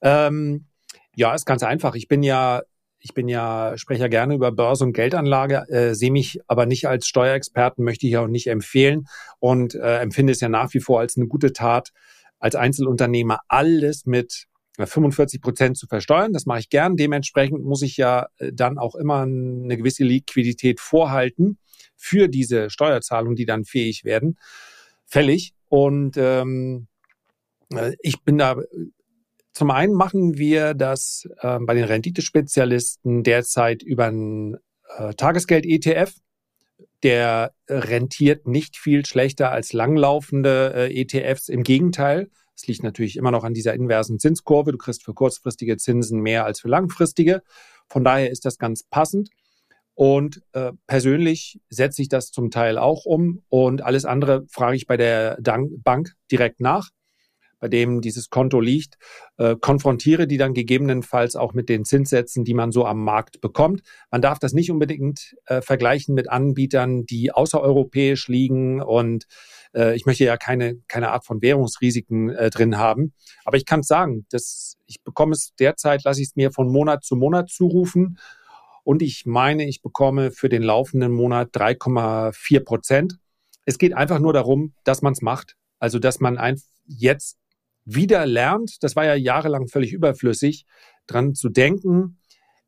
Ähm, ja, ist ganz einfach. Ich bin ja, ich bin ja, spreche ja gerne über Börse und Geldanlage, äh, sehe mich aber nicht als Steuerexperten, möchte ich auch nicht empfehlen und äh, empfinde es ja nach wie vor als eine gute Tat, als Einzelunternehmer alles mit 45 Prozent zu versteuern. Das mache ich gern. Dementsprechend muss ich ja äh, dann auch immer eine gewisse Liquidität vorhalten für diese Steuerzahlungen, die dann fähig werden, fällig. Und ähm, äh, ich bin da zum einen machen wir das äh, bei den Renditespezialisten derzeit über ein äh, Tagesgeld-ETF. Der rentiert nicht viel schlechter als langlaufende äh, ETFs. Im Gegenteil, es liegt natürlich immer noch an dieser inversen Zinskurve. Du kriegst für kurzfristige Zinsen mehr als für langfristige. Von daher ist das ganz passend. Und äh, persönlich setze ich das zum Teil auch um und alles andere frage ich bei der Bank direkt nach bei dem dieses Konto liegt, äh, konfrontiere die dann gegebenenfalls auch mit den Zinssätzen, die man so am Markt bekommt. Man darf das nicht unbedingt äh, vergleichen mit Anbietern, die außereuropäisch liegen und äh, ich möchte ja keine, keine Art von Währungsrisiken äh, drin haben. Aber ich kann sagen, dass ich bekomme es derzeit, lasse ich es mir von Monat zu Monat zurufen. Und ich meine, ich bekomme für den laufenden Monat 3,4 Prozent. Es geht einfach nur darum, dass man es macht. Also, dass man ein, jetzt wieder lernt, das war ja jahrelang völlig überflüssig, dran zu denken,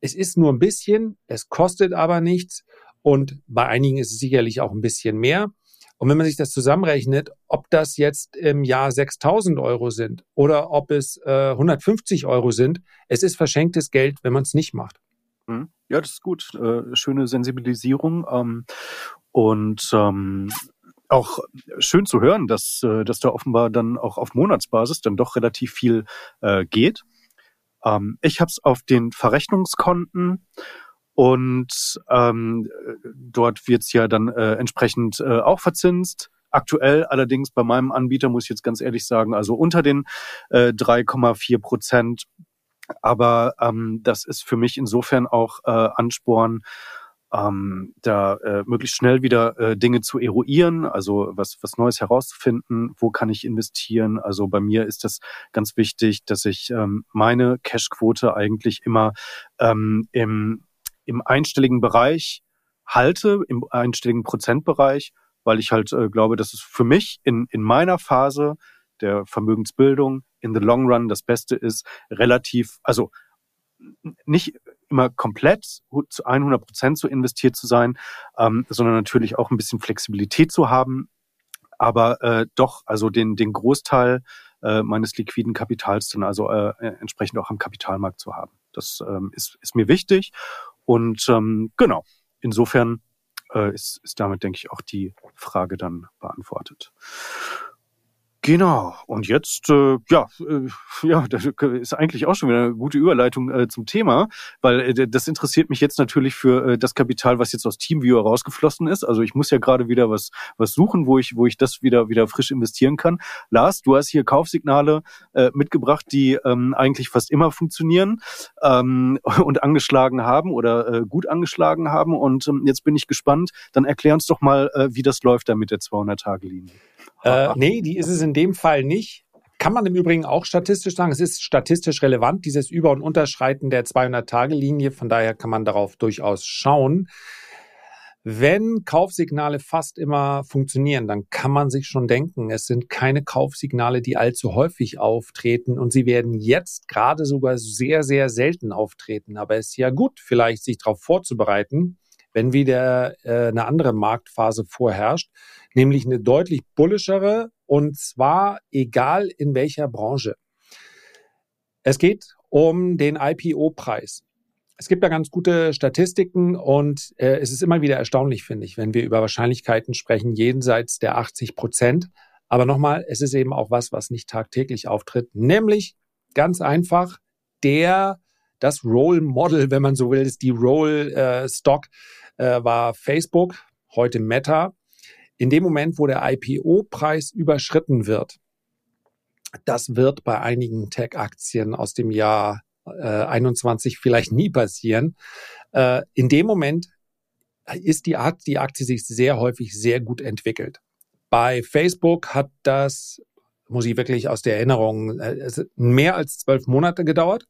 es ist nur ein bisschen, es kostet aber nichts und bei einigen ist es sicherlich auch ein bisschen mehr. Und wenn man sich das zusammenrechnet, ob das jetzt im Jahr 6000 Euro sind oder ob es äh, 150 Euro sind, es ist verschenktes Geld, wenn man es nicht macht. Mhm. Ja, das ist gut. Äh, schöne Sensibilisierung. Ähm, und ähm, auch schön zu hören, dass, äh, dass da offenbar dann auch auf Monatsbasis dann doch relativ viel äh, geht. Ähm, ich habe es auf den Verrechnungskonten und ähm, dort wird's ja dann äh, entsprechend äh, auch verzinst. Aktuell allerdings bei meinem Anbieter muss ich jetzt ganz ehrlich sagen, also unter den äh, 3,4 Prozent. Aber ähm, das ist für mich insofern auch äh, Ansporn, ähm, da äh, möglichst schnell wieder äh, Dinge zu eruieren, also was, was Neues herauszufinden, wo kann ich investieren. Also bei mir ist das ganz wichtig, dass ich ähm, meine Cashquote eigentlich immer ähm, im, im einstelligen Bereich halte, im einstelligen Prozentbereich, weil ich halt äh, glaube, dass es für mich in, in meiner Phase der Vermögensbildung in the long run das Beste ist, relativ, also nicht immer komplett zu 100 Prozent so investiert zu sein, ähm, sondern natürlich auch ein bisschen Flexibilität zu haben, aber äh, doch also den den Großteil äh, meines liquiden Kapitals dann also äh, entsprechend auch am Kapitalmarkt zu haben. Das ähm, ist ist mir wichtig und ähm, genau insofern äh, ist, ist damit denke ich auch die Frage dann beantwortet. Genau. Und jetzt, äh, ja, äh, ja, das ist eigentlich auch schon wieder eine gute Überleitung äh, zum Thema, weil äh, das interessiert mich jetzt natürlich für äh, das Kapital, was jetzt aus Teamviewer rausgeflossen ist. Also ich muss ja gerade wieder was was suchen, wo ich wo ich das wieder wieder frisch investieren kann. Lars, du hast hier Kaufsignale äh, mitgebracht, die ähm, eigentlich fast immer funktionieren ähm, und angeschlagen haben oder äh, gut angeschlagen haben. Und ähm, jetzt bin ich gespannt. Dann erklär uns doch mal, äh, wie das läuft da mit der 200-Tage-Linie. Äh, nee, die ist es in dem Fall nicht. Kann man im Übrigen auch statistisch sagen. Es ist statistisch relevant, dieses Über- und Unterschreiten der 200-Tage-Linie. Von daher kann man darauf durchaus schauen. Wenn Kaufsignale fast immer funktionieren, dann kann man sich schon denken, es sind keine Kaufsignale, die allzu häufig auftreten und sie werden jetzt gerade sogar sehr, sehr selten auftreten. Aber es ist ja gut, vielleicht sich darauf vorzubereiten, wenn wieder äh, eine andere Marktphase vorherrscht nämlich eine deutlich bullischere und zwar egal in welcher Branche. Es geht um den IPO-Preis. Es gibt da ganz gute Statistiken und äh, es ist immer wieder erstaunlich, finde ich, wenn wir über Wahrscheinlichkeiten sprechen, jenseits der 80 Prozent. Aber nochmal, es ist eben auch was, was nicht tagtäglich auftritt, nämlich ganz einfach der, das Role Model, wenn man so will, ist die Role äh, Stock, äh, war Facebook, heute Meta. In dem Moment, wo der IPO-Preis überschritten wird, das wird bei einigen Tech-Aktien aus dem Jahr äh, 21 vielleicht nie passieren. Äh, in dem Moment ist die, Art, die Aktie sich sehr häufig sehr gut entwickelt. Bei Facebook hat das, muss ich wirklich aus der Erinnerung, äh, mehr als zwölf Monate gedauert.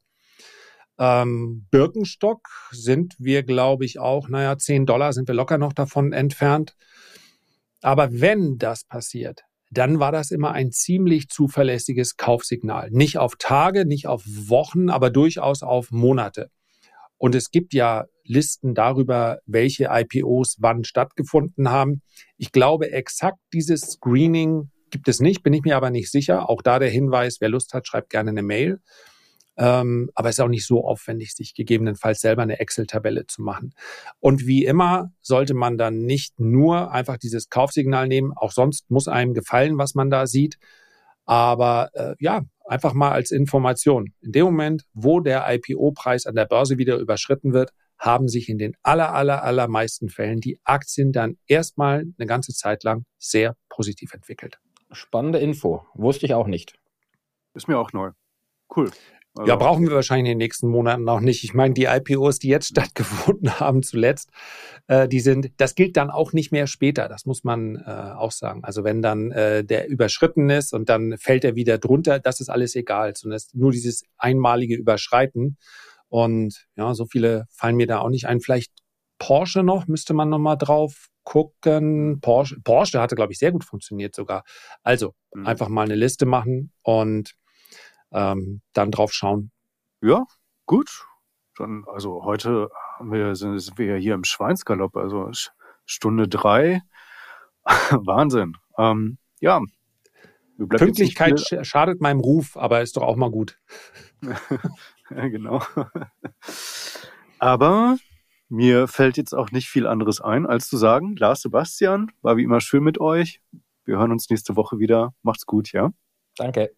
Ähm, Birkenstock sind wir, glaube ich, auch, naja, 10 Dollar sind wir locker noch davon entfernt. Aber wenn das passiert, dann war das immer ein ziemlich zuverlässiges Kaufsignal. Nicht auf Tage, nicht auf Wochen, aber durchaus auf Monate. Und es gibt ja Listen darüber, welche IPOs wann stattgefunden haben. Ich glaube, exakt dieses Screening gibt es nicht, bin ich mir aber nicht sicher. Auch da der Hinweis, wer Lust hat, schreibt gerne eine Mail. Ähm, aber es ist auch nicht so aufwendig, sich gegebenenfalls selber eine Excel-Tabelle zu machen. Und wie immer sollte man dann nicht nur einfach dieses Kaufsignal nehmen, auch sonst muss einem gefallen, was man da sieht. Aber äh, ja, einfach mal als Information. In dem Moment, wo der IPO-Preis an der Börse wieder überschritten wird, haben sich in den aller, aller, allermeisten Fällen die Aktien dann erstmal eine ganze Zeit lang sehr positiv entwickelt. Spannende Info. Wusste ich auch nicht. Ist mir auch neu. Cool. Also ja, brauchen wir wahrscheinlich in den nächsten Monaten auch nicht. Ich meine, die IPOs, die jetzt stattgefunden haben zuletzt, äh, die sind, das gilt dann auch nicht mehr später. Das muss man äh, auch sagen. Also wenn dann äh, der überschritten ist und dann fällt er wieder drunter, das ist alles egal. Sondern nur dieses einmalige Überschreiten. Und ja, so viele fallen mir da auch nicht ein. Vielleicht Porsche noch, müsste man nochmal drauf gucken. Porsche, Porsche hatte, glaube ich, sehr gut funktioniert sogar. Also mhm. einfach mal eine Liste machen und ähm, dann drauf schauen. Ja, gut. Dann, also heute haben wir, sind, sind wir ja hier im Schweinsgalopp, also Stunde drei. Wahnsinn. Ähm, ja. Pünktlichkeit schadet meinem Ruf, aber ist doch auch mal gut. ja, genau. aber mir fällt jetzt auch nicht viel anderes ein, als zu sagen, Lars Sebastian, war wie immer schön mit euch. Wir hören uns nächste Woche wieder. Macht's gut, ja? Danke.